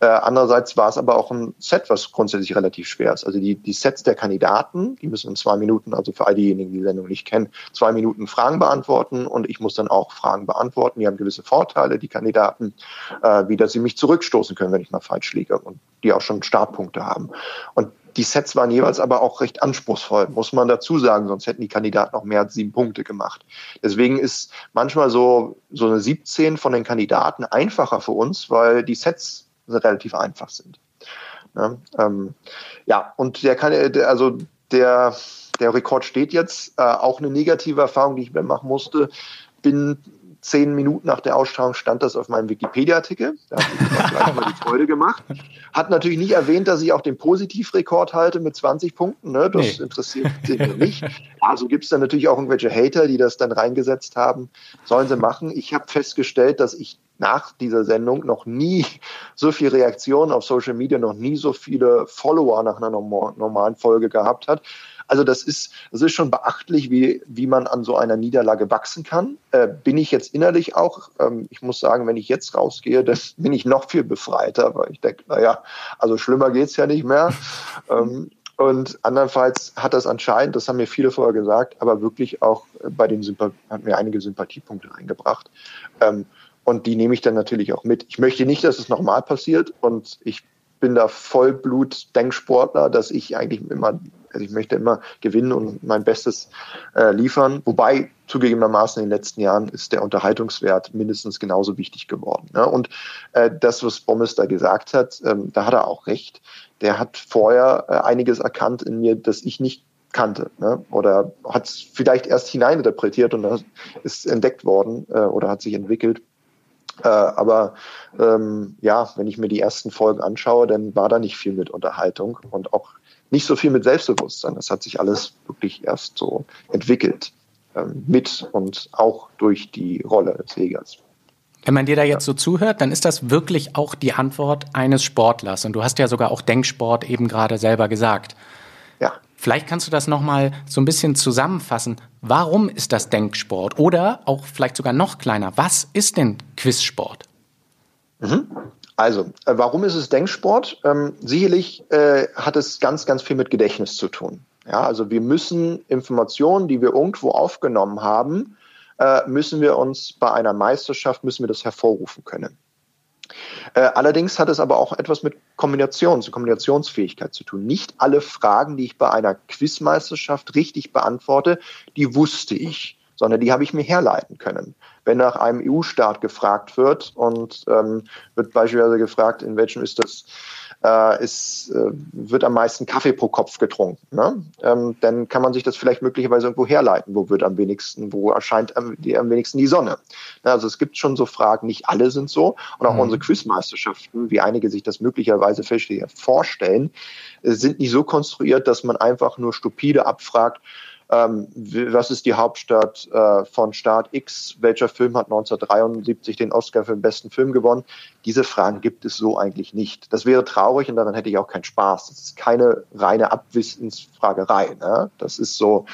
Äh, andererseits war es aber auch ein Set, was grundsätzlich relativ schwer ist. Also die, die Sets der Kandidaten, die müssen in zwei Minuten, also für all diejenigen, die die Sendung nicht kennen, zwei Minuten Fragen beantworten und ich muss dann auch Fragen beantworten. Die haben gewisse Vorteile, die Kandidaten, äh, wie dass sie mich zurückstoßen können, wenn ich mal falsch liege und die auch schon Startpunkte haben. Und die Sets waren jeweils aber auch recht anspruchsvoll, muss man dazu sagen, sonst hätten die Kandidaten auch mehr als sieben Punkte gemacht. Deswegen ist manchmal so, so eine 17 von den Kandidaten einfacher für uns, weil die Sets relativ einfach sind. Ja, ähm, ja und der kann, also der, der Rekord steht jetzt, äh, auch eine negative Erfahrung, die ich machen musste. Bin zehn Minuten nach der Ausstrahlung stand das auf meinem Wikipedia-Artikel. Da hat sich gleich mal die Freude gemacht. Hat natürlich nicht erwähnt, dass ich auch den Positivrekord halte mit 20 Punkten. Ne? Das nee. interessiert mich nicht. Also gibt es dann natürlich auch irgendwelche Hater, die das dann reingesetzt haben. Sollen sie machen. Ich habe festgestellt, dass ich nach dieser Sendung noch nie so viel Reaktionen auf Social Media, noch nie so viele Follower nach einer normalen Folge gehabt hat. Also das ist, das ist schon beachtlich, wie, wie man an so einer Niederlage wachsen kann. Äh, bin ich jetzt innerlich auch, ähm, ich muss sagen, wenn ich jetzt rausgehe, dann *laughs* bin ich noch viel befreiter, weil ich denke, naja, also schlimmer geht's ja nicht mehr. *laughs* ähm, und andernfalls hat das anscheinend, das haben mir viele vorher gesagt, aber wirklich auch bei den Sympath hat mir einige Sympathiepunkte eingebracht. Ähm, und die nehme ich dann natürlich auch mit. Ich möchte nicht, dass es nochmal passiert und ich bin da Vollblut-Denksportler, dass ich eigentlich immer, also ich möchte immer gewinnen und mein Bestes äh, liefern. Wobei zugegebenermaßen in den letzten Jahren ist der Unterhaltungswert mindestens genauso wichtig geworden. Ne? Und äh, das, was Bommes da gesagt hat, ähm, da hat er auch recht. Der hat vorher äh, einiges erkannt in mir, das ich nicht kannte ne? oder hat es vielleicht erst hineininterpretiert und ist entdeckt worden äh, oder hat sich entwickelt. Äh, aber ähm, ja, wenn ich mir die ersten Folgen anschaue, dann war da nicht viel mit Unterhaltung und auch nicht so viel mit Selbstbewusstsein. Das hat sich alles wirklich erst so entwickelt ähm, mit und auch durch die Rolle des Jägers. Wenn man dir da jetzt so zuhört, dann ist das wirklich auch die Antwort eines Sportlers. Und du hast ja sogar auch Denksport eben gerade selber gesagt. Vielleicht kannst du das nochmal so ein bisschen zusammenfassen. Warum ist das Denksport? Oder auch vielleicht sogar noch kleiner, was ist denn Quizsport? Mhm. Also, äh, warum ist es Denksport? Ähm, sicherlich äh, hat es ganz, ganz viel mit Gedächtnis zu tun. Ja, also wir müssen Informationen, die wir irgendwo aufgenommen haben, äh, müssen wir uns bei einer Meisterschaft, müssen wir das hervorrufen können. Äh, allerdings hat es aber auch etwas mit Kombination, zu Kombinationsfähigkeit zu tun. Nicht alle Fragen, die ich bei einer Quizmeisterschaft richtig beantworte, die wusste ich, sondern die habe ich mir herleiten können. Wenn nach einem EU-Staat gefragt wird und ähm, wird beispielsweise gefragt, in welchem ist das äh, ist, äh, wird am meisten Kaffee pro Kopf getrunken. Ne? Ähm, dann kann man sich das vielleicht möglicherweise irgendwo herleiten. Wo wird am wenigsten, wo erscheint am, die, am wenigsten die Sonne? Also es gibt schon so Fragen, nicht alle sind so. Und auch mhm. unsere Quizmeisterschaften, wie einige sich das möglicherweise vorstellen, äh, sind nicht so konstruiert, dass man einfach nur stupide abfragt, ähm, was ist die Hauptstadt äh, von Staat X, welcher Film hat 1973 den Oscar für den besten Film gewonnen. Diese Fragen gibt es so eigentlich nicht. Das wäre traurig und daran hätte ich auch keinen Spaß. Das ist keine reine Abwissensfragerei. Ne? Das ist so.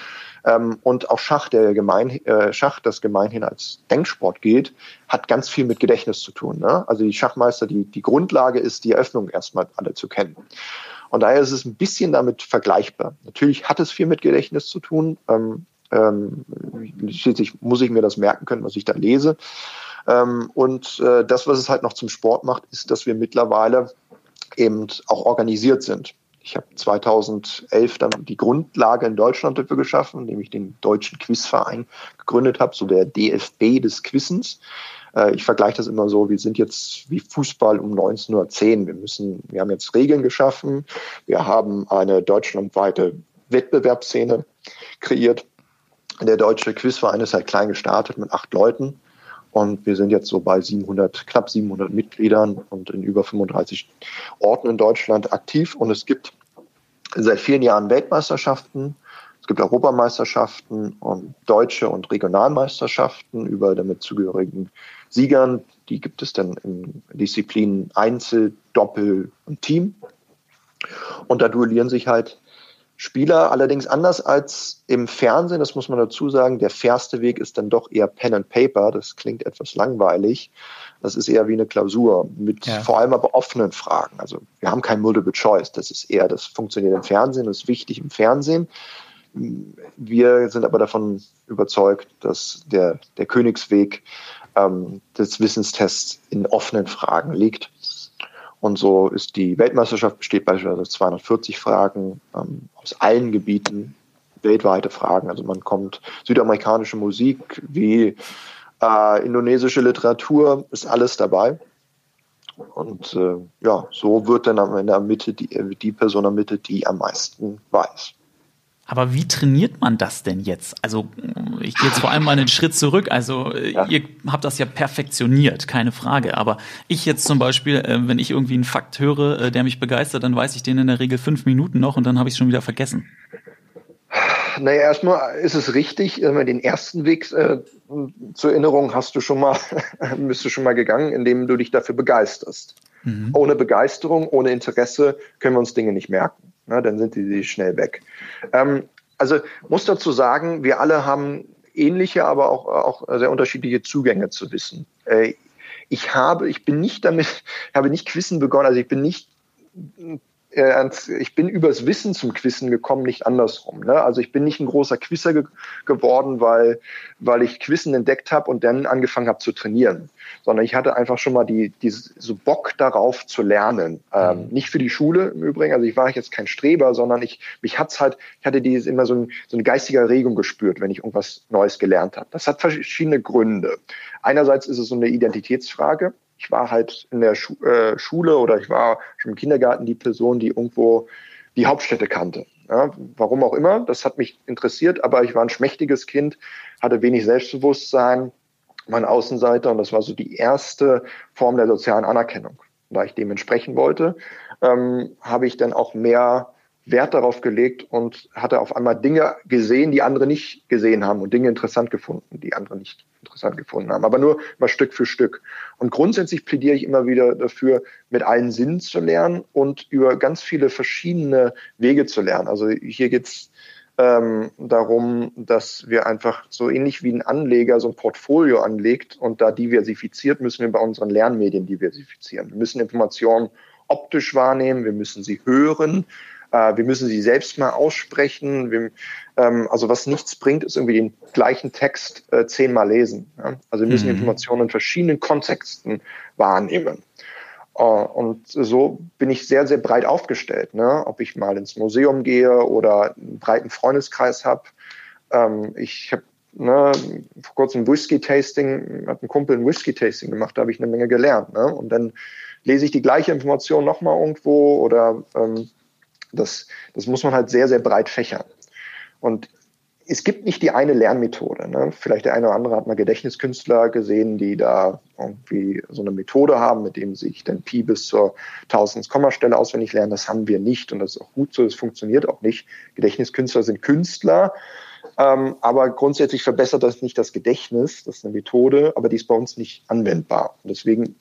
Ähm, und auch Schach, der gemein, äh, Schach, das gemeinhin als Denksport gilt, hat ganz viel mit Gedächtnis zu tun. Ne? Also die Schachmeister, die, die Grundlage ist, die Eröffnung erstmal alle zu kennen. Und daher ist es ein bisschen damit vergleichbar. Natürlich hat es viel mit Gedächtnis zu tun. Ähm, ähm, schließlich muss ich mir das merken können, was ich da lese. Ähm, und äh, das, was es halt noch zum Sport macht, ist, dass wir mittlerweile eben auch organisiert sind. Ich habe 2011 dann die Grundlage in Deutschland dafür geschaffen, indem ich den Deutschen Quizverein gegründet habe, so der DFB des Quizens. Äh, ich vergleiche das immer so, wir sind jetzt wie Fußball um 1910. Wir müssen, wir haben jetzt Regeln geschaffen. Wir haben eine deutschlandweite Wettbewerbsszene kreiert. Der deutsche Quizverein ist halt klein gestartet mit acht Leuten. Und wir sind jetzt so bei 700, knapp 700 Mitgliedern und in über 35 Orten in Deutschland aktiv. Und es gibt seit vielen Jahren Weltmeisterschaften. Es gibt Europameisterschaften und deutsche und Regionalmeisterschaften über damit zugehörigen Siegern. Die gibt es dann in Disziplinen Einzel, Doppel und Team. Und da duellieren sich halt Spieler. Allerdings anders als im Fernsehen, das muss man dazu sagen, der fairste Weg ist dann doch eher Pen and Paper. Das klingt etwas langweilig. Das ist eher wie eine Klausur mit ja. vor allem aber offenen Fragen. Also wir haben kein Multiple Choice. Das ist eher, das funktioniert im Fernsehen, das ist wichtig im Fernsehen. Wir sind aber davon überzeugt, dass der, der Königsweg ähm, des Wissenstests in offenen Fragen liegt. Und so ist die Weltmeisterschaft besteht beispielsweise aus 240 Fragen ähm, aus allen Gebieten, weltweite Fragen. Also man kommt südamerikanische Musik wie äh, indonesische Literatur, ist alles dabei. Und äh, ja, so wird dann in der Mitte die, die Person der Mitte, die am meisten weiß. Aber wie trainiert man das denn jetzt? Also ich gehe jetzt vor allem mal einen Schritt zurück. Also ja. ihr habt das ja perfektioniert, keine Frage. Aber ich jetzt zum Beispiel, äh, wenn ich irgendwie einen Fakt höre, äh, der mich begeistert, dann weiß ich den in der Regel fünf Minuten noch und dann habe ich es schon wieder vergessen. Naja, erstmal ist es richtig, den ersten Weg äh, zur Erinnerung hast du schon mal, *laughs* bist du schon mal gegangen, indem du dich dafür begeisterst. Mhm. Ohne Begeisterung, ohne Interesse können wir uns Dinge nicht merken. Na, dann sind die schnell weg. Ähm, also muss dazu sagen, wir alle haben ähnliche, aber auch, auch sehr unterschiedliche Zugänge zu Wissen. Äh, ich habe, ich bin nicht damit, *laughs* habe nicht Quissen begonnen, also ich bin nicht äh, ich bin übers Wissen zum Quissen gekommen, nicht andersrum. Ne? Also ich bin nicht ein großer Quisser ge geworden, weil, weil ich Quissen entdeckt habe und dann angefangen habe zu trainieren, sondern ich hatte einfach schon mal die, die so Bock darauf zu lernen. Ähm, mhm. Nicht für die Schule im Übrigen, also ich war jetzt kein Streber, sondern ich mich hat's halt, ich hatte dieses immer so, ein, so eine geistige Erregung gespürt, wenn ich irgendwas Neues gelernt habe. Das hat verschiedene Gründe. Einerseits ist es so eine Identitätsfrage ich war halt in der Schu äh, Schule oder ich war schon im Kindergarten die Person, die irgendwo die Hauptstädte kannte. Ja, warum auch immer, das hat mich interessiert, aber ich war ein schmächtiges Kind, hatte wenig Selbstbewusstsein, mein Außenseiter und das war so die erste Form der sozialen Anerkennung. Da ich dementsprechend wollte, ähm, habe ich dann auch mehr Wert darauf gelegt und hatte auf einmal Dinge gesehen, die andere nicht gesehen haben und Dinge interessant gefunden, die andere nicht interessant gefunden haben. Aber nur mal Stück für Stück. Und grundsätzlich plädiere ich immer wieder dafür, mit allen Sinnen zu lernen und über ganz viele verschiedene Wege zu lernen. Also hier geht's ähm, darum, dass wir einfach so ähnlich wie ein Anleger so ein Portfolio anlegt und da diversifiziert, müssen wir bei unseren Lernmedien diversifizieren. Wir müssen Informationen optisch wahrnehmen, wir müssen sie hören, äh, wir müssen sie selbst mal aussprechen. Wir, ähm, also was nichts bringt, ist irgendwie den gleichen Text äh, zehnmal lesen. Ja? Also wir müssen mhm. Informationen in verschiedenen Kontexten wahrnehmen. Uh, und so bin ich sehr, sehr breit aufgestellt. Ne? Ob ich mal ins Museum gehe oder einen breiten Freundeskreis habe. Ähm, ich habe ne, vor kurzem Whisky-Tasting, hat ein Kumpel ein Whisky-Tasting gemacht, da habe ich eine Menge gelernt. Ne? Und dann lese ich die gleiche Information nochmal irgendwo oder ähm, das, das muss man halt sehr, sehr breit fächern. Und es gibt nicht die eine Lernmethode. Ne? Vielleicht der eine oder andere hat mal Gedächtniskünstler gesehen, die da irgendwie so eine Methode haben, mit dem sich dann Pi bis zur Tausendskommastelle auswendig lernen. Das haben wir nicht und das ist auch gut so. Das funktioniert auch nicht. Gedächtniskünstler sind Künstler, ähm, aber grundsätzlich verbessert das nicht das Gedächtnis. Das ist eine Methode, aber die ist bei uns nicht anwendbar. Und deswegen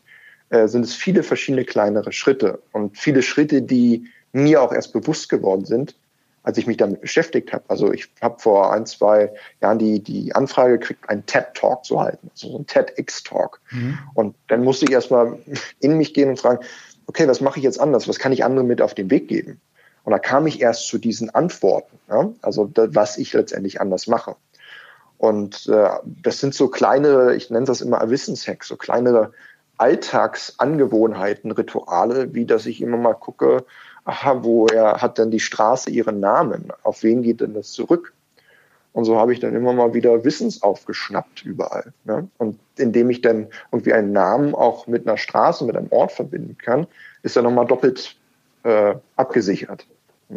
äh, sind es viele verschiedene kleinere Schritte und viele Schritte, die mir auch erst bewusst geworden sind, als ich mich damit beschäftigt habe. Also ich habe vor ein, zwei Jahren die, die Anfrage gekriegt, einen TED-Talk zu halten, also so ein TEDx-Talk. Mhm. Und dann musste ich erstmal in mich gehen und fragen, okay, was mache ich jetzt anders? Was kann ich anderen mit auf den Weg geben? Und da kam ich erst zu diesen Antworten, ja? also das, was ich letztendlich anders mache. Und äh, das sind so kleine, ich nenne das immer Wissenshacks, so kleinere Alltagsangewohnheiten, Rituale, wie dass ich immer mal gucke, aha, woher hat denn die Straße ihren Namen? Auf wen geht denn das zurück? Und so habe ich dann immer mal wieder Wissens aufgeschnappt überall. Ne? Und indem ich dann irgendwie einen Namen auch mit einer Straße, mit einem Ort verbinden kann, ist er nochmal doppelt äh, abgesichert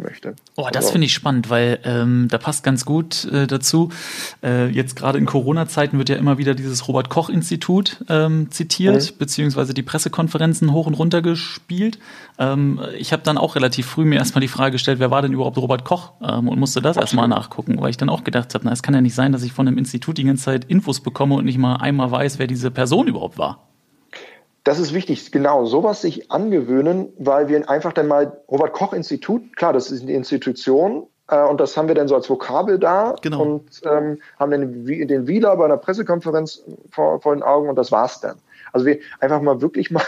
möchte. Oh, das also. finde ich spannend, weil ähm, da passt ganz gut äh, dazu. Äh, jetzt gerade in Corona-Zeiten wird ja immer wieder dieses Robert-Koch-Institut ähm, zitiert, mhm. beziehungsweise die Pressekonferenzen hoch und runter gespielt. Ähm, ich habe dann auch relativ früh mir erstmal die Frage gestellt, wer war denn überhaupt Robert Koch? Ähm, und musste das erstmal nachgucken, weil ich dann auch gedacht habe, na, es kann ja nicht sein, dass ich von einem Institut die ganze Zeit Infos bekomme und nicht mal einmal weiß, wer diese Person überhaupt war. Das ist wichtig, genau, sowas sich angewöhnen, weil wir einfach dann mal, Robert Koch Institut, klar, das ist eine Institution, Äh, und das haben wir dann so als Vokabel da Genau. und ähm, haben dann den, den Wieler bei einer Pressekonferenz vor, vor den Augen und das war's dann. Also wir einfach mal wirklich mal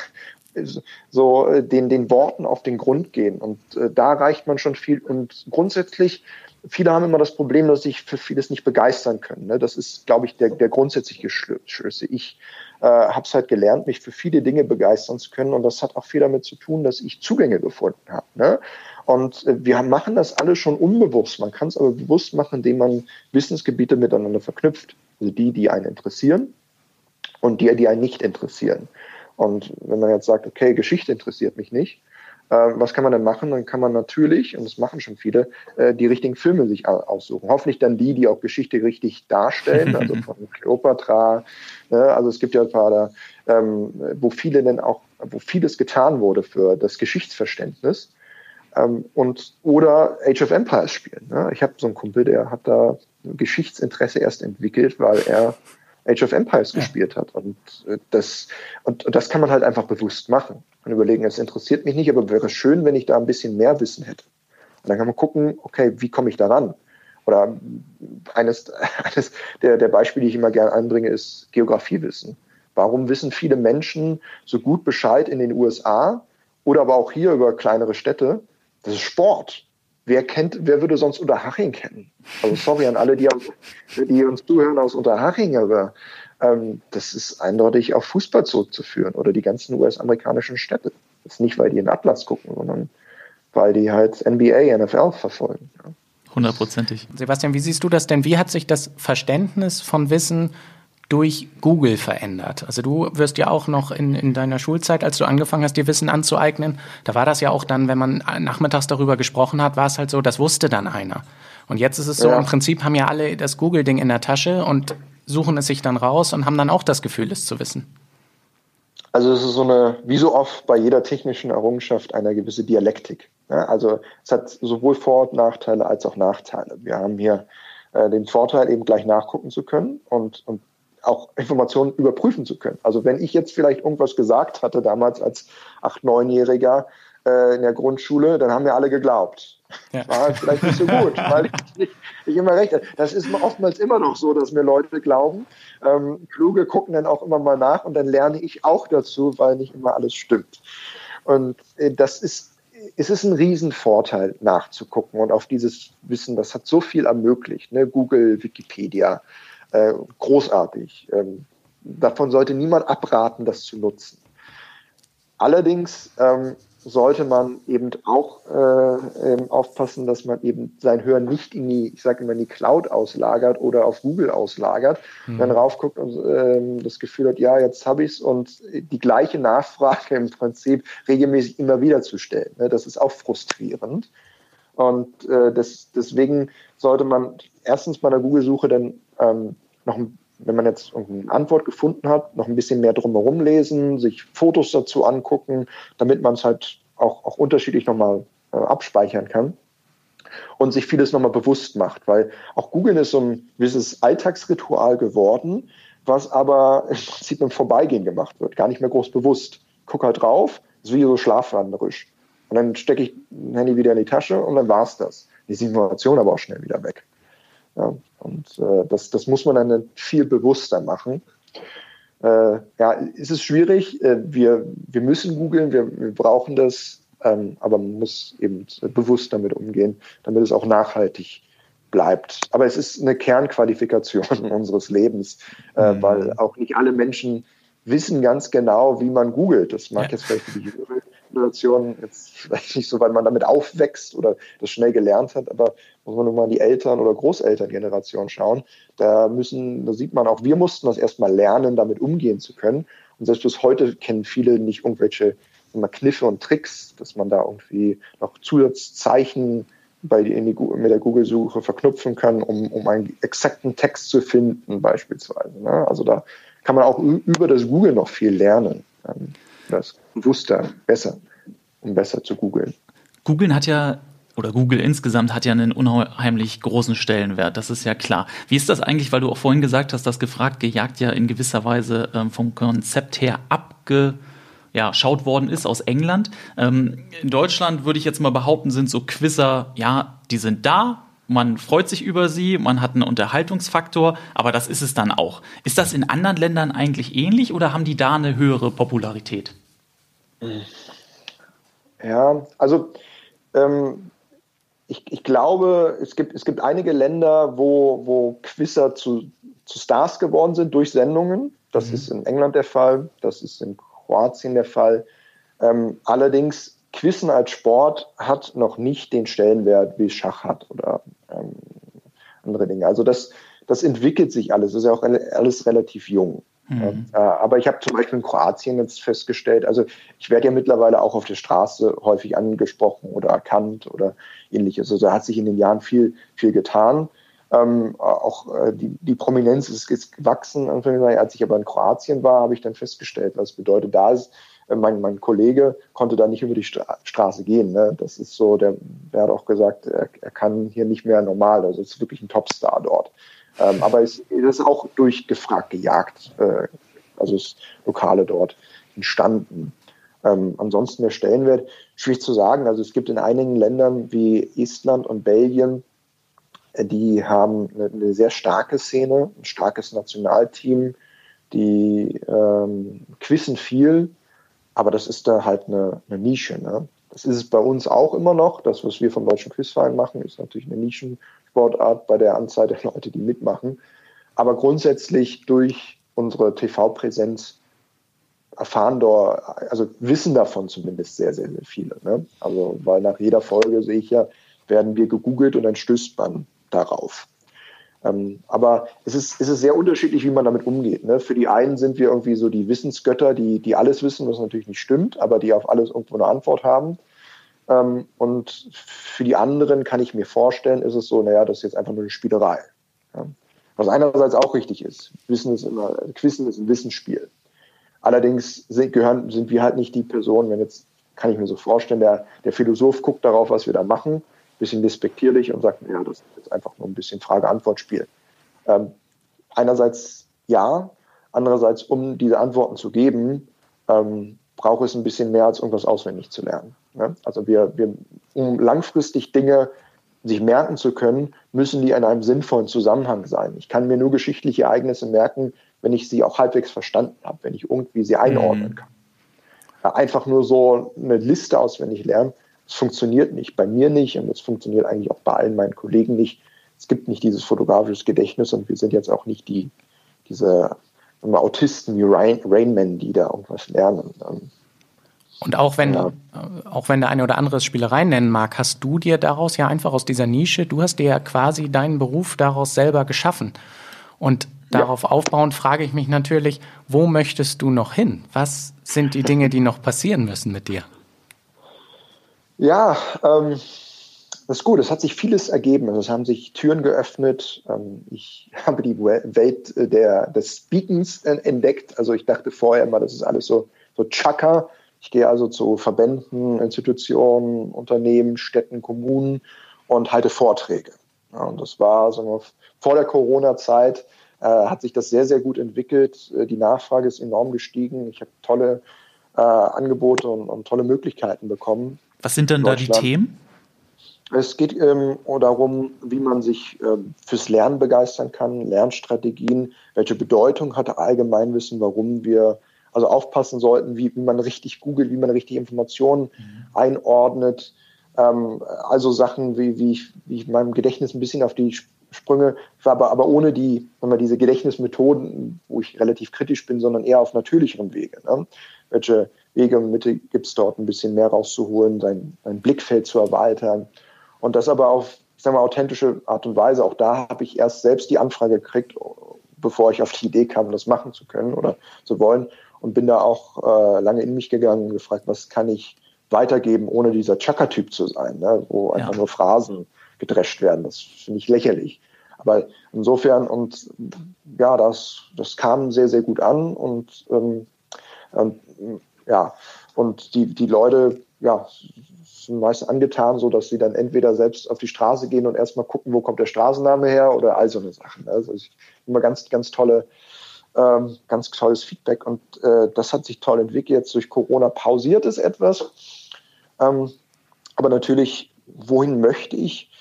*laughs* so äh, den, den Worten auf den Grund gehen. Und äh, da reicht man schon viel. Und grundsätzlich, viele haben immer das Problem, dass sich für vieles nicht begeistern können. Ne? Das ist, glaube ich, der, der grundsätzliche Schlüssel. Ich äh, habe es halt gelernt, mich für viele Dinge begeistern zu können. Und das hat auch viel damit zu tun, dass ich Zugänge gefunden habe. Ne? Und äh, wir machen das alle schon unbewusst. Man kann es aber bewusst machen, indem man Wissensgebiete miteinander verknüpft. Also die, die einen interessieren und die, die einen nicht interessieren. Und wenn man jetzt sagt, okay, Geschichte interessiert mich nicht, was kann man denn machen? Dann kann man natürlich, und das machen schon viele, äh, die richtigen Filme sich au- aussuchen. Hoffentlich dann die, die auch Geschichte richtig darstellen, also *laughs* von Cleopatra. Ne? Also es gibt ja ein paar da, ähm, wo viele denn auch, wo vieles getan wurde für das Geschichtsverständnis. Ähm, und oder Age of Empires spielen. Ne? Ich habe so einen Kumpel, der hat da Geschichtsinteresse erst entwickelt, weil er Age of Empires gespielt hat. Und äh, das, und, und das kann man halt einfach bewusst machen. Und überlegen, es interessiert mich nicht, aber wäre schön, wenn ich da ein bisschen mehr Wissen hätte. Und dann kann man gucken, okay, wie komme ich da ran? Oder eines, *laughs* eines der, der Beispiele, die ich immer gerne anbringe, ist Geografiewissen. Warum wissen viele Menschen so gut Bescheid in den USA oder aber auch hier über kleinere Städte? Das ist Sport. Wer kennt, wer würde sonst Unterhaching kennen? Also sorry an alle, die, aus, die uns zuhören aus Unterhaching, aber ähm, das ist eindeutig auf Fußball zurückzuführen oder die ganzen US-amerikanischen Städte. Das ist nicht, weil die in den Atlas gucken, sondern weil die halt NBA, NFL verfolgen. Ja. Hundertprozentig. Sebastian, wie siehst du das denn? Wie hat sich das Verständnis von Wissen durch Google verändert? Also du wirst ja auch noch in, in deiner Schulzeit, als du angefangen hast, dir Wissen anzueignen, da war das ja auch dann, wenn man nachmittags darüber gesprochen hat, war es halt so, das wusste dann einer. Und jetzt ist es so, Ja. im Prinzip haben ja alle das Google-Ding in der Tasche und suchen es sich dann raus und haben dann auch das Gefühl, es zu wissen. Also es ist so eine, wie so oft bei jeder technischen Errungenschaft, eine gewisse Dialektik. Ja, also es hat sowohl Vor- und Nachteile als auch Nachteile. Wir haben hier äh, den Vorteil, eben gleich nachgucken zu können und, und auch Informationen überprüfen zu können. Also wenn ich jetzt vielleicht irgendwas gesagt hatte damals als acht, neunjähriger äh, in der Grundschule, dann haben wir alle geglaubt. Ja. War vielleicht nicht so gut, *laughs* weil ich nicht, nicht immer recht hatte. Das ist oftmals immer noch so, dass mir Leute glauben. Ähm, Kluge gucken dann auch immer mal nach und dann lerne ich auch dazu, weil nicht immer alles stimmt. Und äh, das ist, es ist ein Riesenvorteil, nachzugucken und auf dieses Wissen, das hat so viel ermöglicht. Ne? Google, Wikipedia, äh, großartig. Ähm, davon sollte niemand abraten, das zu nutzen. Allerdings ähm, sollte man eben auch äh, ähm, aufpassen, dass man eben sein Hören nicht in die, ich sage immer, in die Cloud auslagert oder auf Google auslagert, dann raufguckt und ähm, das Gefühl hat, ja, jetzt habe ich's und die gleiche Nachfrage *laughs* im Prinzip regelmäßig immer wieder zu stellen. Ne? Das ist auch frustrierend. Und äh, das, deswegen sollte man erstens bei der Google-Suche dann ähm, noch, wenn man jetzt irgendeine Antwort gefunden hat, noch ein bisschen mehr drumherum lesen, sich Fotos dazu angucken, damit man es halt auch, auch unterschiedlich nochmal äh, abspeichern kann und sich vieles nochmal bewusst macht, weil auch Google ist so ein gewisses Alltagsritual geworden, was aber im Prinzip im Vorbeigehen gemacht wird, gar nicht mehr groß bewusst. Guck halt drauf, ist wie so schlafwanderisch. Und dann stecke ich ein Handy wieder in die Tasche und dann war's das. Die ist die Information aber auch schnell wieder weg. Ja, und äh, das, das muss man dann viel bewusster machen. Äh, ja, es ist schwierig. Äh, wir, wir müssen googeln, wir, wir brauchen das, ähm, aber man muss eben bewusst damit umgehen, damit es auch nachhaltig bleibt. Aber es ist eine Kernqualifikation *laughs* unseres Lebens, äh, Mhm. weil auch nicht alle Menschen wissen ganz genau, wie man googelt. Das mag Ja. jetzt vielleicht für die jüngere Generation jetzt vielleicht nicht so, weil man damit aufwächst oder das schnell gelernt hat, aber muss man nur mal in die Eltern- oder Großelterngeneration schauen. Da müssen, da sieht man auch, wir mussten das erstmal lernen, damit umgehen zu können. Und selbst bis heute kennen viele nicht irgendwelche mal, Kniffe und Tricks, dass man da irgendwie noch Zusatzzeichen bei die, die, mit der Google-Suche verknüpfen kann, um, um einen exakten Text zu finden, beispielsweise. Ne? Also da kann man auch über das Google noch viel lernen. Das bewusster, besser, um besser zu googeln. Googeln hat ja, oder Google insgesamt hat ja einen unheimlich großen Stellenwert, das ist ja klar. Wie ist das eigentlich, weil du auch vorhin gesagt hast, dass gefragt, gejagt ja in gewisser Weise ähm, vom Konzept her abge ja, schaut worden ist aus England. Ähm, in Deutschland würde ich jetzt mal behaupten, sind so Quizzer, ja, die sind da, man freut sich über sie, man hat einen Unterhaltungsfaktor, aber das ist es dann auch. Ist das in anderen Ländern eigentlich ähnlich oder haben die da eine höhere Popularität? Ja, also ähm, ich, ich, glaube, es gibt, es gibt einige Länder, wo, wo Quizzer zu, zu Stars geworden sind durch Sendungen. Das mhm. ist in England der Fall, das ist in Kroatien der Fall. Ähm, allerdings, Quizzen als Sport hat noch nicht den Stellenwert, wie Schach hat oder ähm, andere Dinge. Also das, das entwickelt sich alles. Das ist ja auch alles relativ jung. Mhm. Äh, aber ich habe zum Beispiel in Kroatien jetzt festgestellt, also ich werde ja mittlerweile auch auf der Straße häufig angesprochen oder erkannt oder ähnliches. Also da hat sich in den Jahren viel, viel getan. Ähm, auch äh, die, die Prominenz ist, ist gewachsen. Als ich aber in Kroatien war, habe ich dann festgestellt, was bedeutet, da ist mein, mein Kollege konnte da nicht über die Stra Straße gehen. Ne? Das ist so, der, der hat auch gesagt, er, er kann hier nicht mehr normal. Also es ist wirklich ein Topstar dort. Ähm, aber es, es ist auch durchgefragt, gejagt. Äh, also es Lokale dort entstanden. Ähm, ansonsten der Stellenwert, schwierig zu sagen. Also es gibt in einigen Ländern wie Estland und Belgien, äh, die haben eine, eine, sehr starke Szene, ein starkes Nationalteam, die ähm, quissen viel, aber das ist da halt eine, eine Nische. Ne? Das ist es bei uns auch immer noch. Das, was wir vom Deutschen Quizverein machen, ist natürlich eine Nischensportart bei der Anzahl der *laughs* Leute, die mitmachen. Aber grundsätzlich durch unsere TV-Präsenz erfahren dort, also wissen davon zumindest sehr, sehr, sehr viele. Ne? Also, weil nach jeder Folge sehe ich ja, werden wir gegoogelt und dann stößt man darauf. Ähm, aber es ist, es ist sehr unterschiedlich, wie man damit umgeht. Ne? Für die einen sind wir irgendwie so die Wissensgötter, die, die alles wissen, was natürlich nicht stimmt, aber die auf alles irgendwo eine Antwort haben. Ähm, und für die anderen kann ich mir vorstellen, ist es so, naja, das ist jetzt einfach nur eine Spielerei. Ja? Was einerseits auch richtig ist. Wissen ist immer, Quizzen ist ein Wissensspiel. Allerdings sind, gehören, sind wir halt nicht die Person, wenn jetzt, kann ich mir so vorstellen, der, der Philosoph guckt darauf, was wir da machen bisschen despektierlich und sagt, ja, das ist jetzt einfach nur ein bisschen Frage-Antwort-Spiel. Ähm, einerseits ja, andererseits, um diese Antworten zu geben, ähm, braucht es ein bisschen mehr als irgendwas auswendig zu lernen. Ne? Also wir, wir, um langfristig Dinge sich merken zu können, müssen die in einem sinnvollen Zusammenhang sein. Ich kann mir nur geschichtliche Ereignisse merken, wenn ich sie auch halbwegs verstanden habe, wenn ich irgendwie sie einordnen mhm. kann. Einfach nur so eine Liste auswendig lernen, es funktioniert nicht, bei mir nicht und es funktioniert eigentlich auch bei allen meinen Kollegen nicht. Es gibt nicht dieses fotografische Gedächtnis und wir sind jetzt auch nicht die, diese wir, Autisten wie Rain, Rainman, die da irgendwas lernen. Ähm, und auch wenn, ja. auch wenn der eine oder andere es Spielerei nennen mag, hast du dir daraus ja einfach aus dieser Nische, du hast dir ja quasi deinen Beruf daraus selber geschaffen. Und darauf ja. aufbauend frage ich mich natürlich, wo möchtest du noch hin? Was sind die Dinge, die noch passieren müssen mit dir? Ja, ähm, das ist gut. Es hat sich vieles ergeben. Also es haben sich Türen geöffnet. Ähm, ich *laughs* habe die Welt äh, der, des Speakens entdeckt. Also ich dachte vorher immer, das ist alles so, so Chaka. Ich gehe also zu Verbänden, Institutionen, Unternehmen, Städten, Kommunen und halte Vorträge. Ja, und das war wir, vor der Corona-Zeit äh, hat sich das sehr, sehr gut entwickelt. Äh, die Nachfrage ist enorm gestiegen. Ich habe tolle äh, Angebote und, und tolle Möglichkeiten bekommen. Was sind denn da die Themen? Es geht ähm, darum, wie man sich ähm, fürs Lernen begeistern kann, Lernstrategien, welche Bedeutung hat Allgemeinwissen, warum wir also aufpassen sollten, wie, wie man richtig googelt, wie man richtig Informationen mhm. einordnet. Ähm, also Sachen, wie, wie, ich, wie ich meinem Gedächtnis ein bisschen auf die Sprünge, aber, aber ohne die, wenn man diese Gedächtnismethoden, wo ich relativ kritisch bin, sondern eher auf natürlicheren Wege. Ne? Welche Wege und Mitte gibt es dort ein bisschen mehr rauszuholen, sein, sein Blickfeld zu erweitern. Und das aber auf, ich sag mal, authentische Art und Weise. Auch da habe ich erst selbst die Anfrage gekriegt, bevor ich auf die Idee kam, das machen zu können oder zu wollen. Und bin da auch äh, lange in mich gegangen und gefragt, was kann ich weitergeben, ohne dieser Chaka-Typ zu sein, ne? wo einfach ja. nur Phrasen gedrescht werden. Das finde ich lächerlich. Aber insofern, und ja, das, das kam sehr, sehr gut an und, ähm, und ja, und die, die Leute, ja, sind meist angetan, so dass sie dann entweder selbst auf die Straße gehen und erstmal gucken, wo kommt der Straßenname her oder all so eine Sachen. Also ich, immer ganz, ganz tolle, ähm, ganz tolles Feedback und äh, das hat sich toll entwickelt. Jetzt durch Corona pausiert es etwas. Ähm, aber natürlich, wohin möchte ich?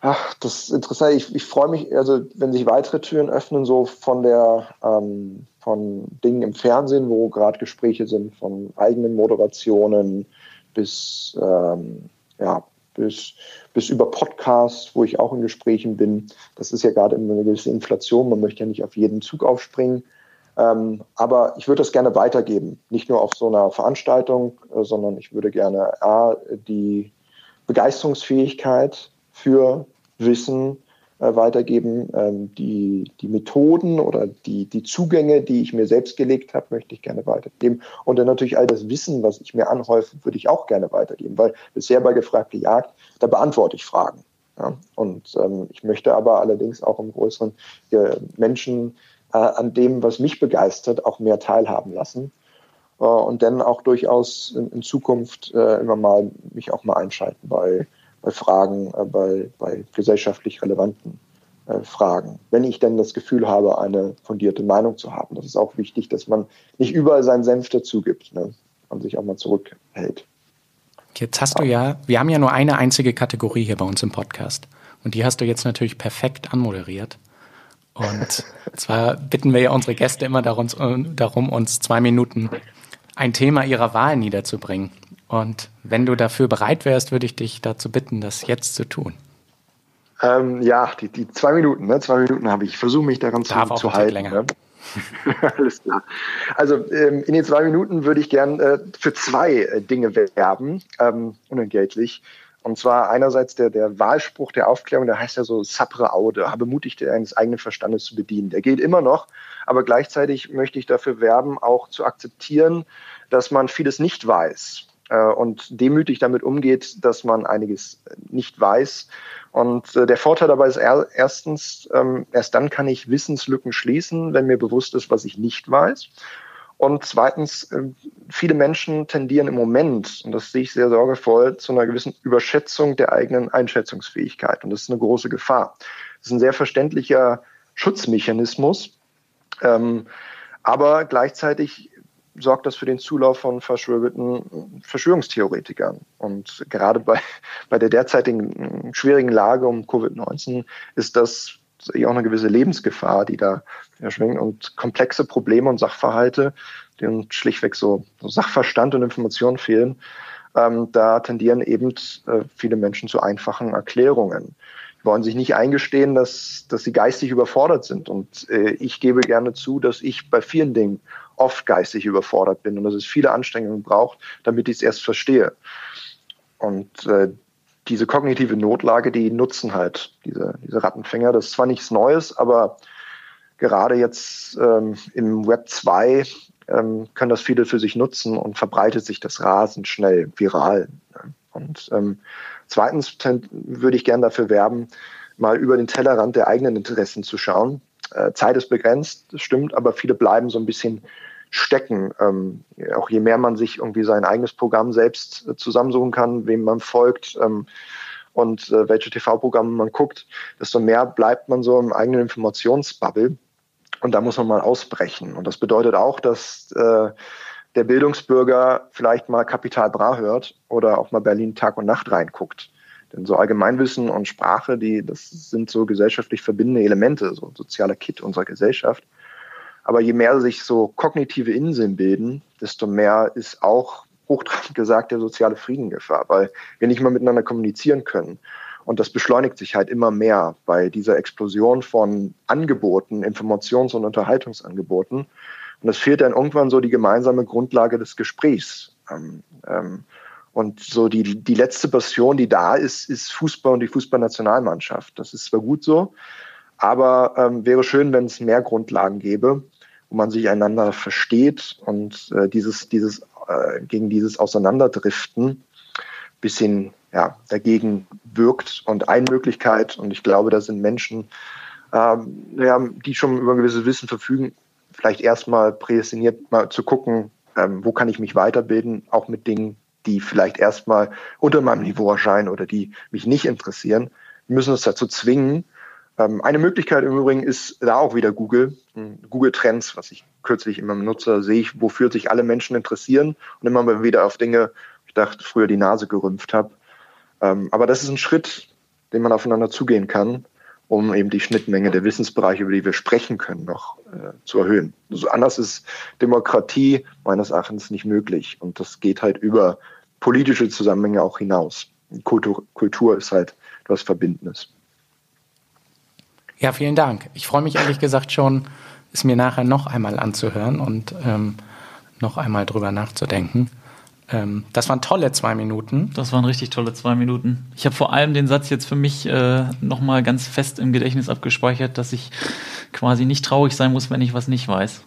Ach, das ist interessant. Ich, ich freue mich, also wenn sich weitere Türen öffnen, so von der ähm, von Dingen im Fernsehen, wo gerade Gespräche sind, von eigenen Moderationen bis ähm, ja, bis, bis über Podcasts, wo ich auch in Gesprächen bin. Das ist ja gerade immer eine gewisse Inflation. Man möchte ja nicht auf jeden Zug aufspringen. Ähm, aber ich würde das gerne weitergeben. Nicht nur auf so einer Veranstaltung, äh, sondern ich würde gerne A, die Begeisterungsfähigkeit für Wissen äh, weitergeben. Ähm, die, die Methoden oder die, die Zugänge, die ich mir selbst gelegt habe, möchte ich gerne weitergeben. Und dann natürlich all das Wissen, was ich mir anhäufe, würde ich auch gerne weitergeben, weil bisher bei Gefragte Jagd, da beantworte ich Fragen. Ja? Und ähm, ich möchte aber allerdings auch im größeren äh, Menschen äh, an dem, was mich begeistert, auch mehr teilhaben lassen. Äh, und dann auch durchaus in, in Zukunft äh, immer mal mich auch mal einschalten bei bei Fragen, äh, bei, bei gesellschaftlich relevanten äh, Fragen. Wenn ich denn das Gefühl habe, eine fundierte Meinung zu haben. Das ist auch wichtig, dass man nicht überall seinen Senf dazu gibt, ne? man sich auch mal zurückhält. Jetzt hast du ja, wir haben ja nur eine einzige Kategorie hier bei uns im Podcast. Und die hast du jetzt natürlich perfekt anmoderiert. Und *laughs* zwar bitten wir ja unsere Gäste immer darum, darum, uns zwei Minuten ein Thema ihrer Wahl niederzubringen. Und wenn du dafür bereit wärst, würde ich dich dazu bitten, das jetzt zu tun. Ähm, ja, die, die zwei Minuten, ne? zwei Minuten habe ich. Ich versuche mich daran Darf zu, zu halten. Länger. Ne? *laughs* Alles klar. Also ähm, in den zwei Minuten würde ich gern äh, für zwei äh, Dinge werben, ähm, unentgeltlich. Und zwar einerseits der, der Wahlspruch der Aufklärung, der heißt ja so Sapre Aude, habe mutig deines eigenen Verstandes zu bedienen. Der gilt immer noch, aber gleichzeitig möchte ich dafür werben, auch zu akzeptieren, dass man vieles nicht weiß und demütig damit umgeht, dass man einiges nicht weiß. Und äh, der Vorteil dabei ist erstens, ähm, erst dann kann ich Wissenslücken schließen, wenn mir bewusst ist, was ich nicht weiß. Und zweitens, äh, viele Menschen tendieren im Moment, und das sehe ich sehr sorgevoll, zu einer gewissen Überschätzung der eigenen Einschätzungsfähigkeit. Und das ist eine große Gefahr. Das ist ein sehr verständlicher Schutzmechanismus. Ähm, aber gleichzeitig sorgt das für den Zulauf von verschwörten Verschwörungstheoretikern. Und gerade bei, bei der derzeitigen schwierigen Lage um Covid-19 ist das auch eine gewisse Lebensgefahr, die da schwingt und komplexe Probleme und Sachverhalte, denen schlichtweg so, so Sachverstand und Informationen fehlen, ähm, da tendieren eben äh, viele Menschen zu einfachen Erklärungen. Die wollen sich nicht eingestehen, dass, dass sie geistig überfordert sind. Und äh, ich gebe gerne zu, dass ich bei vielen Dingen oft geistig überfordert bin und dass es viele Anstrengungen braucht, damit ich es erst verstehe. Und äh, diese kognitive Notlage, die nutzen halt diese, diese Rattenfänger. Das ist zwar nichts Neues, aber gerade jetzt ähm, im Web 2 ähm, können das viele für sich nutzen und verbreitet sich das rasend schnell, viral. Und ähm, zweitens würde ich gerne dafür werben, mal über den Tellerrand der eigenen Interessen zu schauen. Äh, Zeit ist begrenzt, das stimmt, aber viele bleiben so ein bisschen stecken. Ähm, auch je mehr man sich irgendwie sein eigenes Programm selbst äh, zusammensuchen kann, wem man folgt ähm, und äh, welche TV-Programme man guckt, desto mehr bleibt man so im eigenen Informationsbubble. Und da muss man mal ausbrechen. Und das bedeutet auch, dass äh, der Bildungsbürger vielleicht mal Kapital Bra hört oder auch mal Berlin Tag und Nacht reinguckt. Denn so Allgemeinwissen und Sprache, die, das sind so gesellschaftlich verbindende Elemente, so ein sozialer Kit unserer Gesellschaft. Aber je mehr sich so kognitive Inseln bilden, desto mehr ist auch hochtrabend *laughs* gesagt der soziale Frieden Gefahr, weil wir nicht mal miteinander kommunizieren können. Und das beschleunigt sich halt immer mehr bei dieser Explosion von Angeboten, Informations- und Unterhaltungsangeboten. Und es fehlt dann irgendwann so die gemeinsame Grundlage des Gesprächs. Ähm, ähm, und so die, die letzte Passion, die da ist, ist Fußball und die Fußballnationalmannschaft. Das ist zwar gut so, aber ähm, wäre schön, wenn es mehr Grundlagen gäbe, wo man sich einander versteht und äh, dieses, dieses, äh, gegen dieses Auseinanderdriften bisschen ja, dagegen wirkt. Und eine Möglichkeit, und ich glaube, da sind Menschen, ähm, ja, die schon über ein gewisses Wissen verfügen, vielleicht erstmal prädestiniert mal zu gucken, ähm, wo kann ich mich weiterbilden, auch mit Dingen, die vielleicht erstmal unter meinem Niveau erscheinen oder die mich nicht interessieren. Müssen uns dazu zwingen, eine Möglichkeit im Übrigen ist da auch wieder Google. Hm, Google Trends, was ich kürzlich immer nutze, sehe ich, wofür sich alle Menschen interessieren und immer wieder auf Dinge, ich dachte, früher die Nase gerümpft habe. Ähm, aber das ist ein Schritt, den man aufeinander zugehen kann, um eben die Schnittmenge der Wissensbereiche, über die wir sprechen können, noch äh, zu erhöhen. Also anders ist Demokratie meines Erachtens nicht möglich. Und das geht halt über politische Zusammenhänge auch hinaus. Kultur, Kultur ist halt etwas Verbindendes. Ja, vielen Dank. Ich freue mich ehrlich gesagt schon, es mir nachher noch einmal anzuhören und ähm, noch einmal drüber nachzudenken. Ähm, das waren tolle zwei Minuten. Das waren richtig tolle zwei Minuten. Ich habe vor allem den Satz jetzt für mich äh, nochmal ganz fest im Gedächtnis abgespeichert, dass ich quasi nicht traurig sein muss, wenn ich was nicht weiß.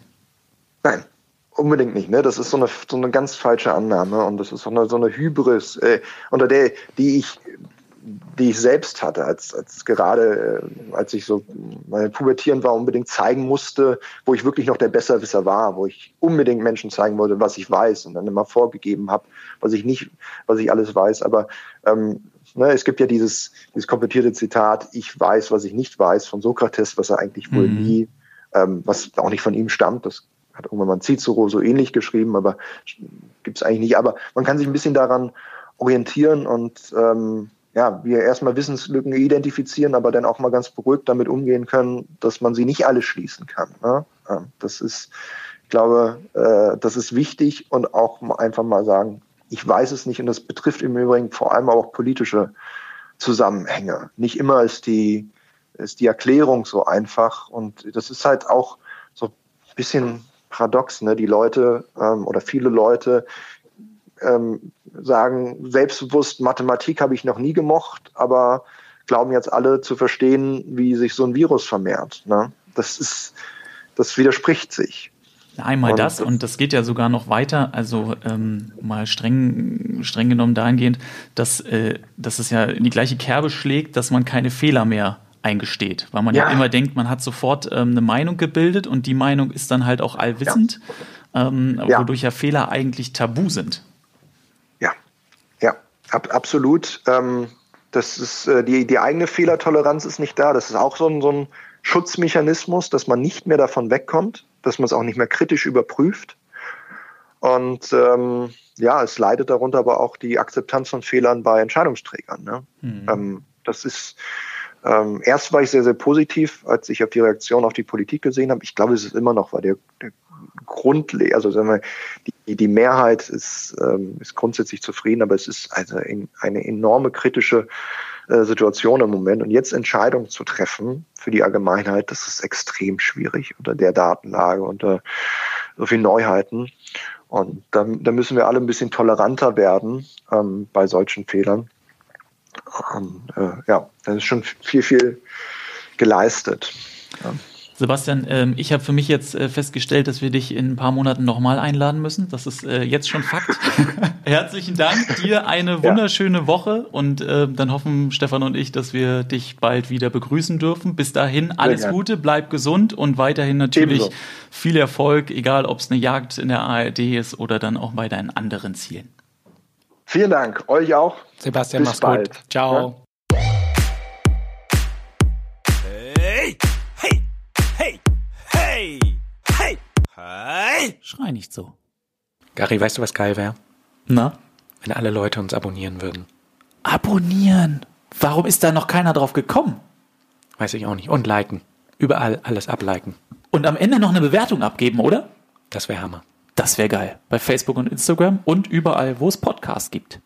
Nein, unbedingt nicht. Ne? Das ist so eine, so eine ganz falsche Annahme und das ist so eine, so eine Hybris, äh, unter der, die ich die ich selbst hatte, als, als gerade, äh, als ich so meine Pubertieren war, unbedingt zeigen musste, wo ich wirklich noch der Besserwisser war, wo ich unbedingt Menschen zeigen wollte, was ich weiß und dann immer vorgegeben habe, was ich nicht, was ich alles weiß. Aber ähm, ne, es gibt ja dieses, dieses komplettierte Zitat, ich weiß, was ich nicht weiß, von Sokrates, was er eigentlich wohl mhm. nie, ähm, was auch nicht von ihm stammt, das hat irgendwann mal Cicero so ähnlich geschrieben, aber gibt es eigentlich nicht. Aber man kann sich ein bisschen daran orientieren und ähm, ja, wir erstmal Wissenslücken identifizieren, aber dann auch mal ganz beruhigt damit umgehen können, dass man sie nicht alle schließen kann. Ne? Das ist, ich glaube, äh, das ist wichtig und auch einfach mal sagen, ich weiß es nicht und das betrifft im Übrigen vor allem auch politische Zusammenhänge. Nicht immer ist die, ist die Erklärung so einfach und das ist halt auch so ein bisschen paradox, ne? Die Leute ähm, oder viele Leute ähm, sagen, selbstbewusst Mathematik habe ich noch nie gemocht, aber glauben jetzt alle zu verstehen, wie sich so ein Virus vermehrt. Ne? Das ist, das widerspricht sich. Einmal und, das und das geht ja sogar noch weiter, also ähm, mal streng, streng genommen dahingehend, dass, äh, dass es ja in die gleiche Kerbe schlägt, dass man keine Fehler mehr eingesteht, weil man ja, ja immer denkt, man hat sofort ähm, eine Meinung gebildet und die Meinung ist dann halt auch allwissend, ja. Ähm, wodurch ja Fehler eigentlich tabu sind. Ab, absolut. Ähm, das ist äh, die, die eigene Fehlertoleranz ist nicht da. Das ist auch so ein, so ein Schutzmechanismus, dass man nicht mehr davon wegkommt, dass man es auch nicht mehr kritisch überprüft. Und ähm, ja, es leidet darunter aber auch die Akzeptanz von Fehlern bei Entscheidungsträgern. Ne? Mhm. Ähm, das ist ähm, erst war ich sehr, sehr positiv, als ich auf die Reaktion auf die Politik gesehen habe. Ich glaube, es ist immer noch, weil der, der grundlegend, also sagen wir, die, die Mehrheit ist, ähm, ist grundsätzlich zufrieden, aber es ist also in, eine enorme kritische äh, Situation im Moment. Und jetzt Entscheidungen zu treffen für die Allgemeinheit, das ist extrem schwierig unter der Datenlage, unter so vielen Neuheiten. Und da, da müssen wir alle ein bisschen toleranter werden ähm, bei solchen Fehlern. Und, äh, ja, da ist schon viel, viel geleistet. Ja. Sebastian, ähm, ich habe für mich jetzt äh, festgestellt, dass wir dich in ein paar Monaten nochmal einladen müssen. Das ist äh, jetzt schon Fakt. *laughs* Herzlichen Dank, dir eine wunderschöne ja. Woche und äh, dann hoffen Stefan und ich, dass wir dich bald wieder begrüßen dürfen. Bis dahin alles Gute, bleib gesund und weiterhin natürlich Ebenso. viel Erfolg, egal ob es eine Jagd in der ARD ist oder dann auch bei deinen anderen Zielen. Vielen Dank, euch auch. Sebastian, Bis mach's bald. gut. Ciao. Ja. Hey! Schrei nicht so. Gary, weißt du, was geil wäre? Na? Wenn alle Leute uns abonnieren würden. Abonnieren? Warum ist da noch keiner drauf gekommen? Weiß ich auch nicht. Und liken. Überall alles abliken. Und am Ende noch eine Bewertung abgeben, oder? Das wäre Hammer. Das wäre geil. Bei Facebook und Instagram und überall, wo es Podcasts gibt.